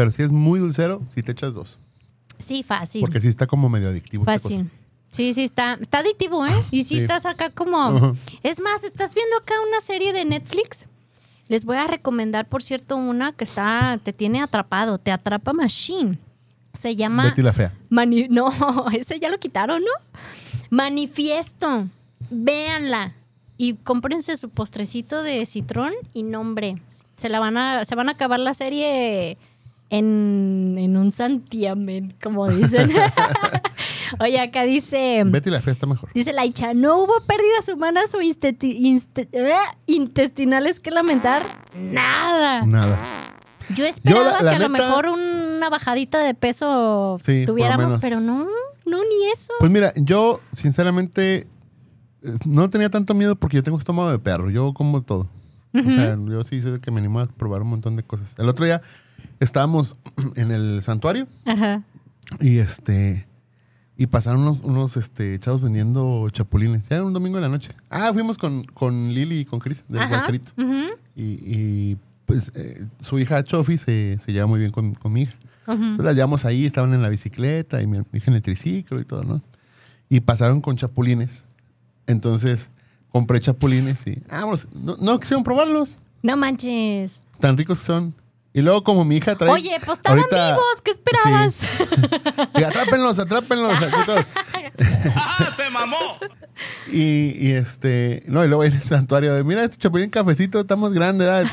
[SPEAKER 2] Pero si es muy dulcero, si te echas dos.
[SPEAKER 1] Sí, fácil.
[SPEAKER 2] Porque sí está como medio adictivo. esta cosa.
[SPEAKER 1] Fácil. Sí, sí, está, está adictivo, ¿eh? Y Sí. estás acá como... Es más, estás viendo acá una serie de Netflix. Les voy a recomendar, por cierto, una que está, te tiene atrapado, te atrapa Machine. Se llama...
[SPEAKER 2] Betty la fea.
[SPEAKER 1] Mani- no, ese ya lo quitaron, ¿no? Manifiesto. Véanla. Y cómprense su postrecito de citrón y nombre. Se la van a, se van a acabar la serie en, en un santiamén, como dicen. Oye, acá dice.
[SPEAKER 2] Betty la fea está mejor.
[SPEAKER 1] Dice Laicha, no hubo pérdidas humanas o eh, intestinales que lamentar. Nada.
[SPEAKER 2] Nada.
[SPEAKER 1] Yo esperaba
[SPEAKER 2] Yo, la- la
[SPEAKER 1] que a lo mejor una bajadita de peso
[SPEAKER 2] Sí,
[SPEAKER 1] tuviéramos, pero no, no ni eso.
[SPEAKER 2] Pues mira, yo sinceramente no tenía tanto miedo porque yo tengo estómago de perro. Yo como todo. O sea, yo sí soy el que me animo a probar un montón de cosas. El otro día estábamos en el santuario
[SPEAKER 1] Ajá.
[SPEAKER 2] y este y pasaron unos, unos este, chavos vendiendo chapulines. Ya era un domingo de la noche. Ah, fuimos con, con Lili y con Chris del
[SPEAKER 1] Ajá.
[SPEAKER 2] Balsarito.
[SPEAKER 1] Ujú,
[SPEAKER 2] Y, y, pues eh, su hija Chofi se, se lleva muy bien con, con mi hija. Entonces las llevamos ahí, estaban en la bicicleta y mi, mi hija en el triciclo y todo, ¿no? Y pasaron con chapulines. Entonces compré chapulines y, ah, vamos, no, no quisieron probarlos.
[SPEAKER 1] No manches.
[SPEAKER 2] Tan ricos que son. Y luego como mi hija trae...
[SPEAKER 1] Oye, pues estaban
[SPEAKER 2] ahorita-
[SPEAKER 1] vivos, ¿qué esperabas?
[SPEAKER 2] Sí. Y atrápenlos, atrápenlos.
[SPEAKER 5] ¡Ah, se mamó!
[SPEAKER 2] Y, y este, no, y luego en el santuario de, mira, este chapulín cafecito está más grande, ¿verdad?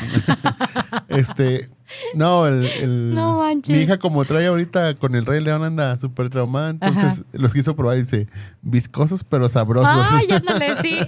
[SPEAKER 2] este, no, el, el-
[SPEAKER 1] No manches.
[SPEAKER 2] mi hija como trae ahorita con el Rey León anda súper traumada, entonces
[SPEAKER 1] Ajá.
[SPEAKER 2] los quiso probar y dice, viscosos pero sabrosos.
[SPEAKER 1] Ay, ándale, sí.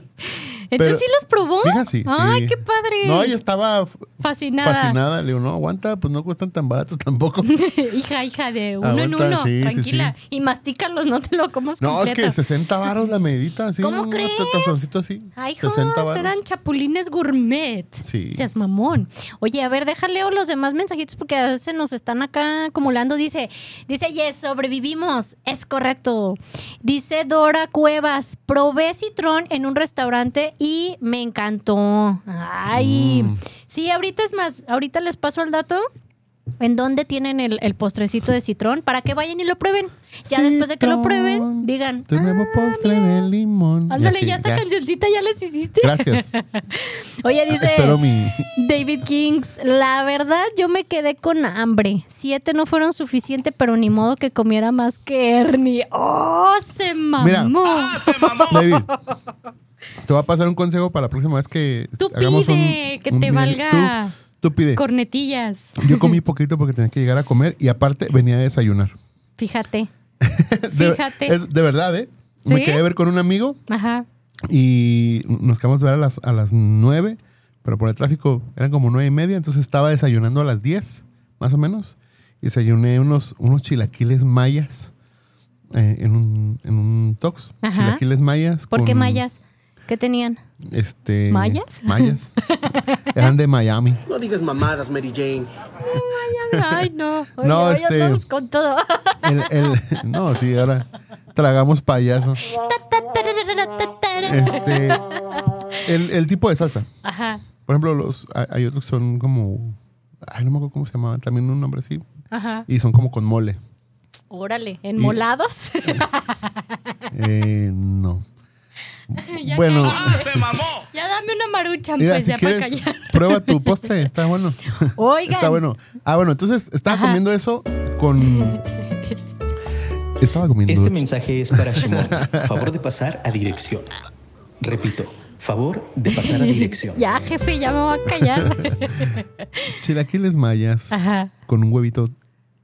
[SPEAKER 1] Entonces sí los probó.
[SPEAKER 2] Sí.
[SPEAKER 1] Ay,
[SPEAKER 2] sí.
[SPEAKER 1] qué padre.
[SPEAKER 2] No, ella estaba
[SPEAKER 1] Fascinada.
[SPEAKER 2] fascinada. Le digo, no, aguanta, pues no cuestan tan baratos tampoco.
[SPEAKER 1] hija, hija, de uno en uno.
[SPEAKER 2] sí, sí,
[SPEAKER 1] tranquila.
[SPEAKER 2] sí.
[SPEAKER 1] Y mastícalos, no te lo comas
[SPEAKER 2] No, es que 60 varos la medita, así.
[SPEAKER 1] ¿Cómo crees?
[SPEAKER 2] tazoncito así.
[SPEAKER 1] Ay,
[SPEAKER 2] 60
[SPEAKER 1] hijos,
[SPEAKER 2] varos.
[SPEAKER 1] eran chapulines gourmet.
[SPEAKER 2] Sí.
[SPEAKER 1] Seas mamón. Oye, a ver, déjale los demás mensajitos porque a veces nos están acá acumulando. Dice, dice Yes, sobrevivimos. Es correcto. Dice Dora Cuevas, probé citrón en un restaurante y me encantó. Ay.
[SPEAKER 2] Mm.
[SPEAKER 1] Sí, ahorita es más, ahorita les paso el dato. ¿En dónde tienen el, el postrecito de citrón? Para que vayan y lo prueben. Ya después de que lo prueben, digan.
[SPEAKER 2] Tu nuevo
[SPEAKER 1] "Ah,
[SPEAKER 2] postre
[SPEAKER 1] mira".
[SPEAKER 2] de limón.
[SPEAKER 1] Ándale, ya esta cancioncita ya les hiciste.
[SPEAKER 2] Gracias.
[SPEAKER 1] Oye, dice
[SPEAKER 2] Espero mi.
[SPEAKER 1] David Kings, la verdad yo me quedé con hambre. Siete no fueron suficiente, pero ni modo que comiera más que Ernie. ¡Oh, se mamó!
[SPEAKER 2] Mira.
[SPEAKER 5] ¡Ah, se mamó!
[SPEAKER 2] David, te voy a pasar un consejo para la próxima vez que
[SPEAKER 1] Tú
[SPEAKER 2] hagamos un-
[SPEAKER 1] pide, que
[SPEAKER 2] un
[SPEAKER 1] te
[SPEAKER 2] video.
[SPEAKER 1] valga
[SPEAKER 2] Tú, tú pide.
[SPEAKER 1] cornetillas.
[SPEAKER 2] Yo comí poquito porque tenía que llegar a comer y aparte venía a desayunar.
[SPEAKER 1] Fíjate.
[SPEAKER 2] De,
[SPEAKER 1] Fíjate.
[SPEAKER 2] es- de verdad, ¿eh? Me quedé a ver con un amigo
[SPEAKER 1] Ajá.
[SPEAKER 2] y nos quedamos a ver a las, a las 9, pero por el tráfico eran como nueve y media, entonces estaba desayunando a las 10, más o menos. Y desayuné unos, unos chilaquiles mayas eh, en, un, en un tox.
[SPEAKER 1] Ajá.
[SPEAKER 2] Chilaquiles mayas.
[SPEAKER 1] ¿Por qué mayas? ¿Qué tenían?
[SPEAKER 2] Este,
[SPEAKER 1] ¿Mayas?
[SPEAKER 2] Mayas. Eran de Miami.
[SPEAKER 3] No digas mamadas, Mary Jane.
[SPEAKER 1] Ay, no. Oye,
[SPEAKER 2] No,
[SPEAKER 1] hoy
[SPEAKER 2] este-
[SPEAKER 1] con todo.
[SPEAKER 2] El- el- no, sí, ahora tragamos payaso. Este, el, el tipo de salsa.
[SPEAKER 1] Ajá.
[SPEAKER 2] Por ejemplo, los, hay, otros que son como. Ay, no me acuerdo cómo se llamaban. También un nombre así.
[SPEAKER 1] Ajá.
[SPEAKER 2] Y son como con mole.
[SPEAKER 1] Órale, ¿enmolados?
[SPEAKER 2] Eh, no.
[SPEAKER 1] Ya
[SPEAKER 2] bueno,
[SPEAKER 5] ¡Ah, se mamó!
[SPEAKER 1] ya dame una marucha,
[SPEAKER 2] mira,
[SPEAKER 1] pues,
[SPEAKER 2] si
[SPEAKER 1] ya para
[SPEAKER 2] quieres,
[SPEAKER 1] callar.
[SPEAKER 2] prueba tu postre. Está bueno.
[SPEAKER 1] Oigan.
[SPEAKER 2] Está bueno. Ah, bueno, entonces estaba
[SPEAKER 1] Ajá.
[SPEAKER 2] comiendo eso con. Estaba comiendo.
[SPEAKER 6] Este mensaje es para Shimon. Favor de pasar a dirección. Repito, favor de pasar a dirección.
[SPEAKER 1] Ya, jefe, ya me voy a callar.
[SPEAKER 2] chilaquiles mayas
[SPEAKER 1] Ajá.
[SPEAKER 2] con un huevito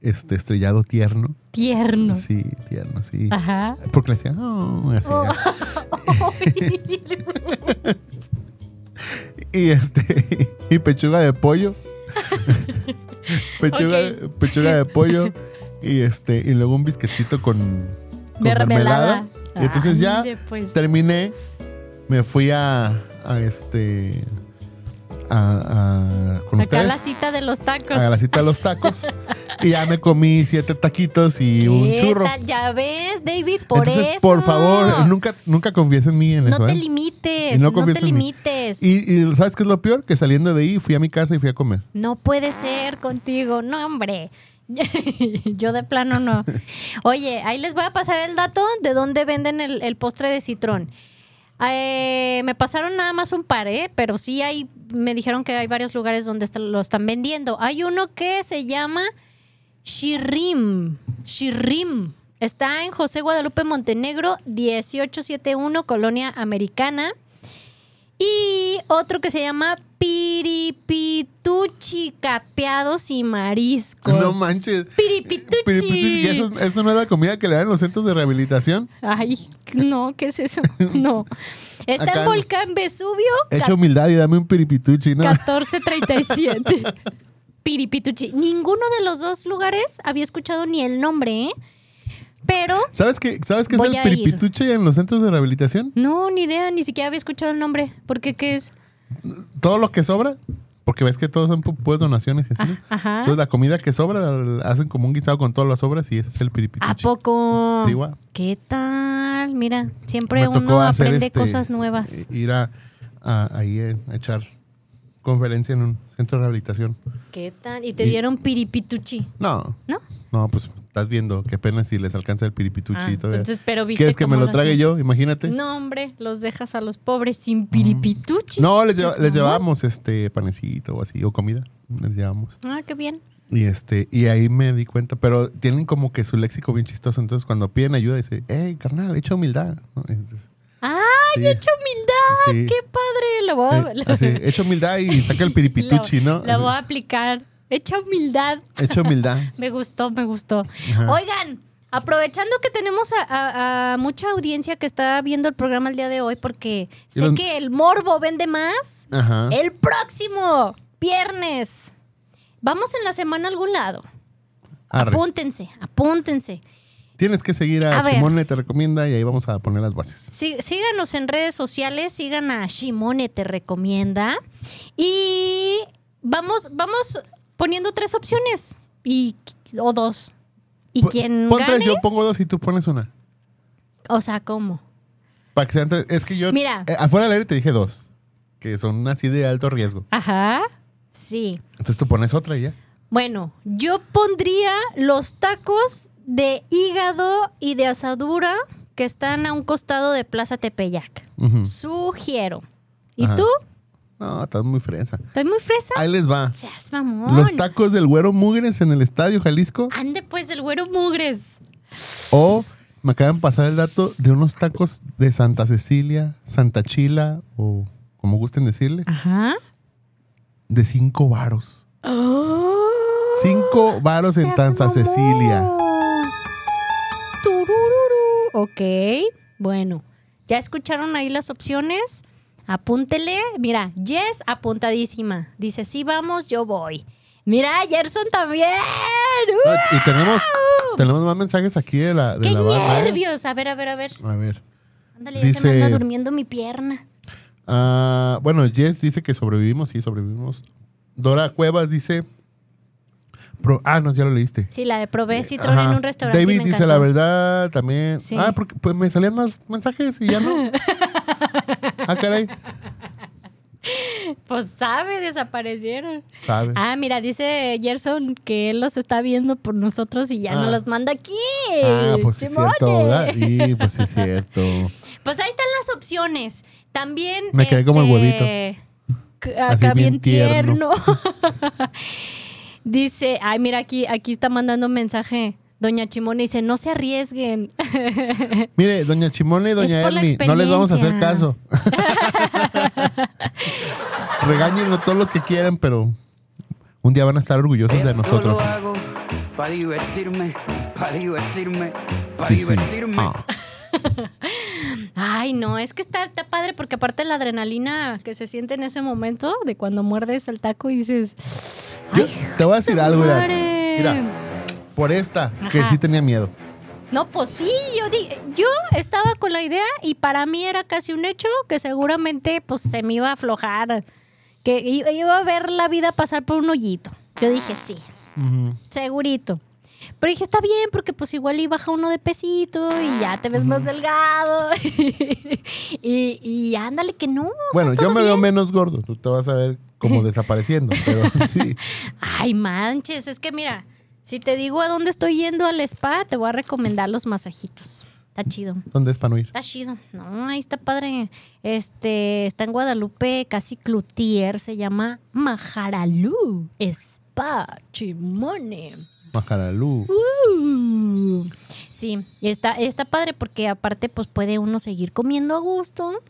[SPEAKER 2] este, estrellado tierno.
[SPEAKER 1] Tierno.
[SPEAKER 2] Sí, tierno, sí.
[SPEAKER 1] Ajá.
[SPEAKER 2] Porque le decía, "Oh", así,
[SPEAKER 1] Oh.
[SPEAKER 2] Y este, y pechuga de pollo. pechuga,
[SPEAKER 1] Ok.
[SPEAKER 2] pechuga de pollo. Y este, y luego un bisquecito con, con
[SPEAKER 1] Mermelada.
[SPEAKER 2] Y entonces ya
[SPEAKER 1] Ande, pues.
[SPEAKER 2] terminé me fui a, a este. A, a- con
[SPEAKER 1] Acá
[SPEAKER 2] ustedes.
[SPEAKER 1] la cita de los tacos.
[SPEAKER 2] a la cita de los tacos. y ya me comí siete taquitos y un
[SPEAKER 1] ¿Qué
[SPEAKER 2] churro.
[SPEAKER 1] tal? Ya ves, David, por
[SPEAKER 2] Entonces,
[SPEAKER 1] eso.
[SPEAKER 2] por favor, nunca, nunca confíes en mí en
[SPEAKER 1] No
[SPEAKER 2] eso,
[SPEAKER 1] te
[SPEAKER 2] ¿eh?
[SPEAKER 1] limites,
[SPEAKER 2] Y no
[SPEAKER 1] te limites.
[SPEAKER 2] Y, y ¿sabes qué es lo peor? Que saliendo de ahí fui a mi casa y fui a comer.
[SPEAKER 1] No puede ser contigo, no, hombre. Yo de plano no. Oye, ahí les voy a pasar el dato de dónde venden el, el postre de citrón. Eh, me pasaron nada más un par, ¿eh? pero sí hay, me dijeron que hay varios lugares donde lo están vendiendo. Hay uno que se llama Shirrim. Shirrim. Está en José Guadalupe Montenegro, 1871, Colonia Americana. Y otro que se llama Piripituchi, capeados y mariscos.
[SPEAKER 2] No manches.
[SPEAKER 1] Piripituchi.
[SPEAKER 2] Piripituchi, ¿eso, eso no es la comida que le dan en los centros de rehabilitación?
[SPEAKER 1] Ay, no, ¿qué es eso? No. Está
[SPEAKER 2] Acá
[SPEAKER 1] en
[SPEAKER 2] no.
[SPEAKER 1] Volcán Vesubio,
[SPEAKER 2] Echa humildad y dame un piripituchi, ¿no?
[SPEAKER 1] 1437. Piripituchi. Ninguno de los dos lugares había escuchado ni el nombre, ¿eh? Pero
[SPEAKER 2] ¿Sabes qué, ¿sabes qué es el piripituchi en los centros de rehabilitación?
[SPEAKER 1] no, ni idea, ni siquiera había escuchado el nombre. ¿Por qué? ¿Qué es?
[SPEAKER 2] Todo lo que sobra, porque ves que todos son pu- puras donaciones y así.
[SPEAKER 1] Ah, ajá.
[SPEAKER 2] Entonces la comida que sobra la hacen como un guisado con todas las sobras y ese es el piripituchi.
[SPEAKER 1] ¿A poco?
[SPEAKER 2] Sí, guau.
[SPEAKER 1] ¿Qué tal? Mira, siempre
[SPEAKER 2] Me
[SPEAKER 1] uno aprende
[SPEAKER 2] este,
[SPEAKER 1] cosas nuevas.
[SPEAKER 2] Ir a, a- ahí a echar conferencia en un centro de rehabilitación.
[SPEAKER 1] ¿Qué tal? Y te
[SPEAKER 2] y-
[SPEAKER 1] dieron piripituchi,
[SPEAKER 2] No,
[SPEAKER 1] ¿no?
[SPEAKER 2] no, pues estás viendo que apenas si les alcanza el piripituchi
[SPEAKER 1] Ah,
[SPEAKER 2] y todo.
[SPEAKER 1] entonces, pero viste
[SPEAKER 2] ¿Quieres que me lo trague
[SPEAKER 1] hacen?
[SPEAKER 2] yo? Imagínate.
[SPEAKER 1] No, hombre, los dejas a los pobres sin piripituchi.
[SPEAKER 2] No, les,
[SPEAKER 1] ¿Seas
[SPEAKER 2] lleva- les llevamos este panecito o así, o comida. Les llevamos.
[SPEAKER 1] Ah, qué bien.
[SPEAKER 2] Y este, y ahí me di cuenta, pero tienen como que su léxico bien chistoso. Entonces, cuando piden ayuda, dice, hey, carnal, echa humildad. ¿no? Entonces,
[SPEAKER 1] ¡Ay,
[SPEAKER 2] Sí.
[SPEAKER 1] echa humildad!
[SPEAKER 2] Sí.
[SPEAKER 1] ¡Qué padre! Lo voy a,
[SPEAKER 2] así, humildad y saca el piripituchi, ¿no?
[SPEAKER 1] Lo voy a aplicar. Echa humildad.
[SPEAKER 2] Echa humildad.
[SPEAKER 1] Me gustó, me gustó.
[SPEAKER 2] Ajá.
[SPEAKER 1] Oigan, aprovechando que tenemos a, a- a mucha audiencia que está viendo el programa el día de hoy, porque sé
[SPEAKER 2] los-
[SPEAKER 1] que el morbo vende más.
[SPEAKER 2] Ajá.
[SPEAKER 1] El próximo viernes. Vamos en la semana a algún lado.
[SPEAKER 2] Arre.
[SPEAKER 1] Apúntense, apúntense.
[SPEAKER 2] Tienes que seguir a,
[SPEAKER 1] A ver.
[SPEAKER 2] Chimone Te Recomienda y ahí vamos a poner las bases.
[SPEAKER 1] Sí- síganos en redes sociales, sigan a Shimone Te Recomienda. Y vamos, vamos poniendo tres opciones. Y, o dos. Y
[SPEAKER 2] Po-
[SPEAKER 1] quien
[SPEAKER 2] pon
[SPEAKER 1] gane,
[SPEAKER 2] tres, yo pongo dos y tú pones una.
[SPEAKER 1] o sea, ¿cómo?
[SPEAKER 2] Para que sean tres. Es que yo
[SPEAKER 1] Mira.
[SPEAKER 2] eh, afuera del aire te dije dos. Que son así de alto riesgo.
[SPEAKER 1] Ajá, sí.
[SPEAKER 2] Entonces tú pones otra y ya.
[SPEAKER 1] Bueno, yo pondría los tacos de hígado y de asadura que están a un costado de Plaza Tepeyac. Sugiero. ¿Y
[SPEAKER 2] Ajá.
[SPEAKER 1] tú?
[SPEAKER 2] No, estás muy fresa.
[SPEAKER 1] ¿Estás muy fresa?
[SPEAKER 2] Ahí les va.
[SPEAKER 1] Seas mamón.
[SPEAKER 2] Los tacos del güero Mugres en el Estadio Jalisco.
[SPEAKER 1] Ande pues el güero mugres.
[SPEAKER 2] O me acaban de pasar el dato de unos tacos de Santa Cecilia, Santa Chila o como gusten decirle,
[SPEAKER 1] Ajá.
[SPEAKER 2] de cinco varos. Cinco varos en Santa Cecilia.
[SPEAKER 1] Turururu. Ok, bueno. ¿Ya escucharon ahí las opciones? Apúntele. Mira, Jess apuntadísima. Dice, sí, vamos, yo voy. Mira, Gerson también.
[SPEAKER 2] No, Y tenemos, tenemos más mensajes aquí de la, de
[SPEAKER 1] ¡Qué
[SPEAKER 2] la ¿eh?
[SPEAKER 1] nervios! A ver, a ver, a ver.
[SPEAKER 2] A ver.
[SPEAKER 1] Ándale, ya se me anda durmiendo mi pierna.
[SPEAKER 2] Ah, bueno, Jess dice que sobrevivimos, sí, sobrevivimos. Dora Cuevas dice. pro- ah, no, ya lo leíste.
[SPEAKER 1] Sí, la de probé citrón en un restaurante. y
[SPEAKER 2] David
[SPEAKER 1] me
[SPEAKER 2] dice la verdad también.
[SPEAKER 1] Sí.
[SPEAKER 2] Ah, porque pues, me salían más mensajes y ya no. ah, caray.
[SPEAKER 1] Pues sabe, desaparecieron.
[SPEAKER 2] Sabe.
[SPEAKER 1] Ah, mira, dice Gerson que él los está viendo por nosotros y ya
[SPEAKER 2] Ah.
[SPEAKER 1] no los manda aquí.
[SPEAKER 2] Ah, pues sí es cierto, ¿verdad? Sí, pues sí es cierto.
[SPEAKER 1] Pues ahí están las opciones. También.
[SPEAKER 2] Me quedé como el huevito. Así
[SPEAKER 1] Acá bien
[SPEAKER 2] bien tierno.
[SPEAKER 1] tierno. dice, ay, mira, aquí, aquí está mandando un mensaje. Doña Chimone dice, no se arriesguen.
[SPEAKER 2] Mire, doña Chimone y doña Ermi, no les vamos a hacer caso. Regáñenlo todos los que quieran, pero un día van a estar orgullosos de nosotros.
[SPEAKER 7] Yo lo hago para divertirme, para divertirme, para
[SPEAKER 2] Sí, sí.
[SPEAKER 7] divertirme.
[SPEAKER 2] Ah.
[SPEAKER 1] Ay, no, es que está, está padre porque aparte la adrenalina que se siente en ese momento de cuando muerdes el taco y dices,
[SPEAKER 2] Yo te voy a decir algo, mira. Mira, por esta, que sí tenía miedo.
[SPEAKER 1] No, pues sí, yo, di- yo estaba con la idea y para mí era casi un hecho que seguramente pues se me iba a aflojar, que iba a ver la vida pasar por un hoyito. Yo dije, sí, segurito. Pero dije, está bien, porque pues igual y baja uno de pesito y ya te ves más delgado. y, y ándale que no.
[SPEAKER 2] Bueno, yo me veo menos gordo. Tú te vas a ver como desapareciendo. Pero sí.
[SPEAKER 1] Ay, manches, es que mira, si te digo a dónde estoy yendo al spa, te voy a recomendar los masajitos. Está chido.
[SPEAKER 2] ¿Dónde es para no ir?
[SPEAKER 1] Está chido. No, ahí está padre. Este, está en Guadalupe, casi Cloutier, se llama Majaralú Spa Chimone.
[SPEAKER 2] Majaralú.
[SPEAKER 1] Uh. Sí, y está, está padre porque aparte pues puede uno seguir comiendo a gusto,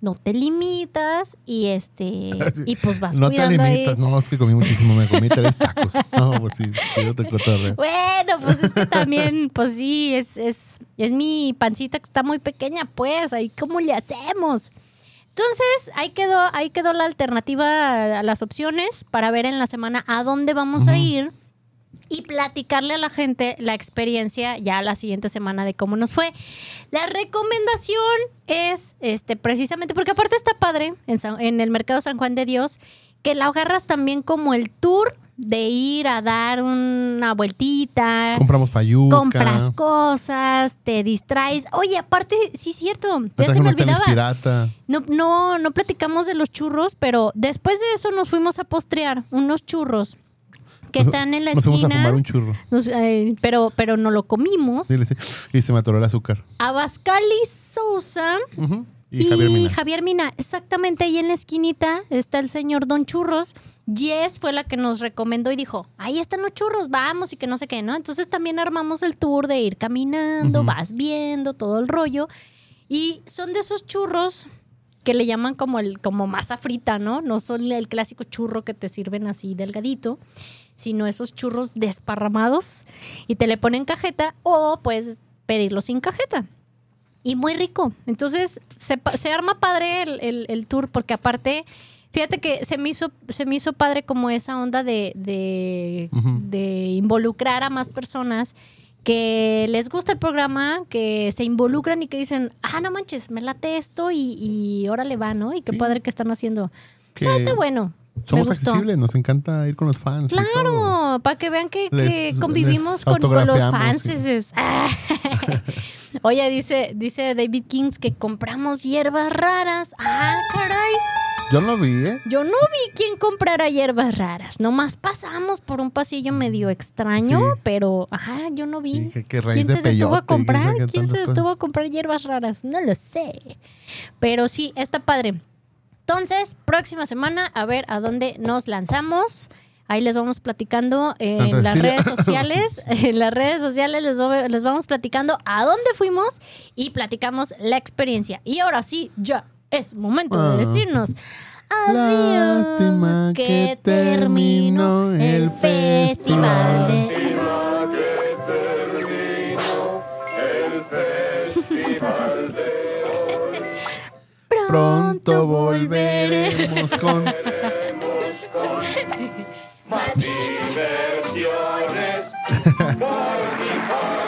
[SPEAKER 1] no te limitas y este y pues vas
[SPEAKER 2] no te
[SPEAKER 1] ahí.
[SPEAKER 2] limitas. No, es que comí muchísimo. Me comí tres tacos. No, pues sí. sí yo te cotorreo.
[SPEAKER 1] Bueno, pues es que también, pues sí, es, es, es mi pancita que está muy pequeña, pues, ahí cómo le hacemos. Entonces, ahí quedó, ahí quedó la alternativa a las opciones para ver en la semana a dónde vamos a ir y platicarle a la gente la experiencia ya la siguiente semana de cómo nos fue. La recomendación es, este, precisamente, porque aparte está padre en, San- en el Mercado San Juan de Dios, que la agarras también como el tour de ir a dar una vueltita.
[SPEAKER 2] Compramos fayuca.
[SPEAKER 1] Compras cosas, te distraes. Oye, aparte, sí es cierto,
[SPEAKER 2] Me
[SPEAKER 1] ya se me olvidaba.
[SPEAKER 2] pirata.
[SPEAKER 1] No, no, no platicamos de los churros, pero después de eso nos fuimos a postrear unos churros que
[SPEAKER 2] Nos-
[SPEAKER 1] están en la
[SPEAKER 2] Nos fuimos a
[SPEAKER 1] esquina.
[SPEAKER 2] fumar un churro.
[SPEAKER 1] Nos- eh, pero, pero no lo comimos.
[SPEAKER 2] Dile, sí. Y se me atoró el azúcar.
[SPEAKER 1] Abascali Sousa.
[SPEAKER 2] Y, Javier Mina.
[SPEAKER 1] Javier Mina. Exactamente ahí en la esquinita está el señor Don Churros. Jess fue la que nos recomendó y dijo, ahí están los churros, vamos y que no sé qué, ¿no? Entonces también armamos el tour de ir caminando, vas viendo todo el rollo. Y son de esos churros que le llaman como el como masa frita, ¿no? No son el clásico churro que te sirven así delgadito, sino esos churros desparramados y te le ponen cajeta o puedes pedirlo sin cajeta. Y muy rico. Entonces se, se arma padre el, el- el tour porque aparte, fíjate que se me hizo, se me hizo padre como esa onda de, de, involucrar a más personas que les gusta el programa, que se involucran y que dicen, ah, no manches, me late esto y, y órale va, ¿no? Y qué
[SPEAKER 2] Sí.
[SPEAKER 1] padre que están haciendo.
[SPEAKER 2] Que
[SPEAKER 1] Ah, está bueno.
[SPEAKER 2] Somos accesibles, nos encanta ir con los fans.
[SPEAKER 1] Claro, para que vean que, convivimos con, con los fans. Oye, dice, dice David Kings que compramos hierbas raras. Ah, caray.
[SPEAKER 2] Yo no vi, ¿eh?
[SPEAKER 1] Yo no vi quién comprara hierbas raras. Nomás pasamos por un pasillo medio extraño,
[SPEAKER 2] Sí.
[SPEAKER 1] pero ajá, yo no vi.
[SPEAKER 2] Dije que raíz
[SPEAKER 1] ¿Quién
[SPEAKER 2] de
[SPEAKER 1] se detuvo
[SPEAKER 2] peyote
[SPEAKER 1] a
[SPEAKER 2] y quién
[SPEAKER 1] comprar?
[SPEAKER 2] qué
[SPEAKER 1] ¿Quién se detuvo
[SPEAKER 2] cosas.
[SPEAKER 1] a comprar hierbas raras? No lo sé. Pero sí, está padre. Entonces, próxima semana, a ver a dónde nos lanzamos. Ahí les vamos platicando en las redes sociales. En las redes sociales les, va- les vamos platicando a dónde fuimos y platicamos la experiencia. Y ahora sí, ya es momento
[SPEAKER 2] Ah.
[SPEAKER 1] de decirnos. Adiós,
[SPEAKER 2] Lástima que terminó el festival
[SPEAKER 1] de
[SPEAKER 2] Pronto volveremos con.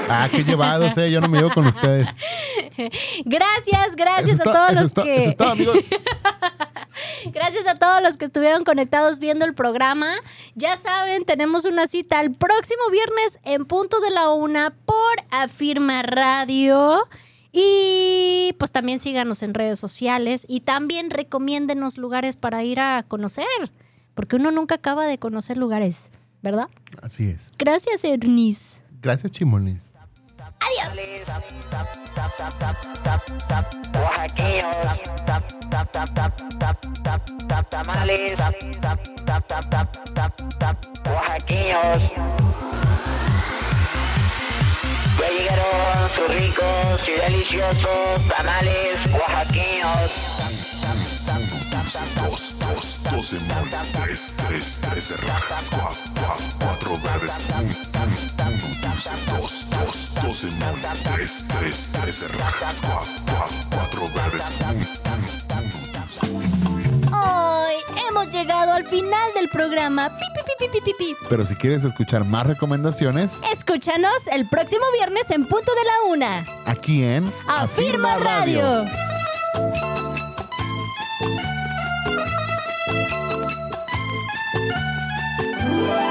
[SPEAKER 2] ah, qué llevados, eh. Yo no me llevo con ustedes.
[SPEAKER 1] Gracias, gracias
[SPEAKER 2] Eso
[SPEAKER 1] a todos los
[SPEAKER 2] to-
[SPEAKER 1] que
[SPEAKER 2] eso es todo, amigos.
[SPEAKER 1] Gracias a todos los que estuvieron conectados viendo el programa. Ya saben, tenemos una cita el próximo viernes en punto de la una por Afirma Radio. Y pues también síganos en redes sociales y también recomiéndenos lugares para ir a conocer, porque uno nunca acaba de conocer lugares, ¿verdad?
[SPEAKER 2] Así es.
[SPEAKER 1] Gracias, Ernis.
[SPEAKER 2] Gracias, chimones.
[SPEAKER 4] Oaxaqueños. Ya llegaron sus ricos y deliciosos tamales oaxaqueños.
[SPEAKER 8] Dos, dos, dos de mole, tres, tres, tres rajas, cuatro, cuatro, cuatro verdes, un, un, dos, dos, dos de mole, tres, tres, tres rajas, cuatro, cuatro, cuatro verdes,
[SPEAKER 1] hemos llegado al final del programa. Pi, pi, pi.
[SPEAKER 2] Pero si quieres escuchar más recomendaciones,
[SPEAKER 1] Escúchanos el próximo viernes en punto de la una.
[SPEAKER 2] aquí en
[SPEAKER 1] Afirma Radio.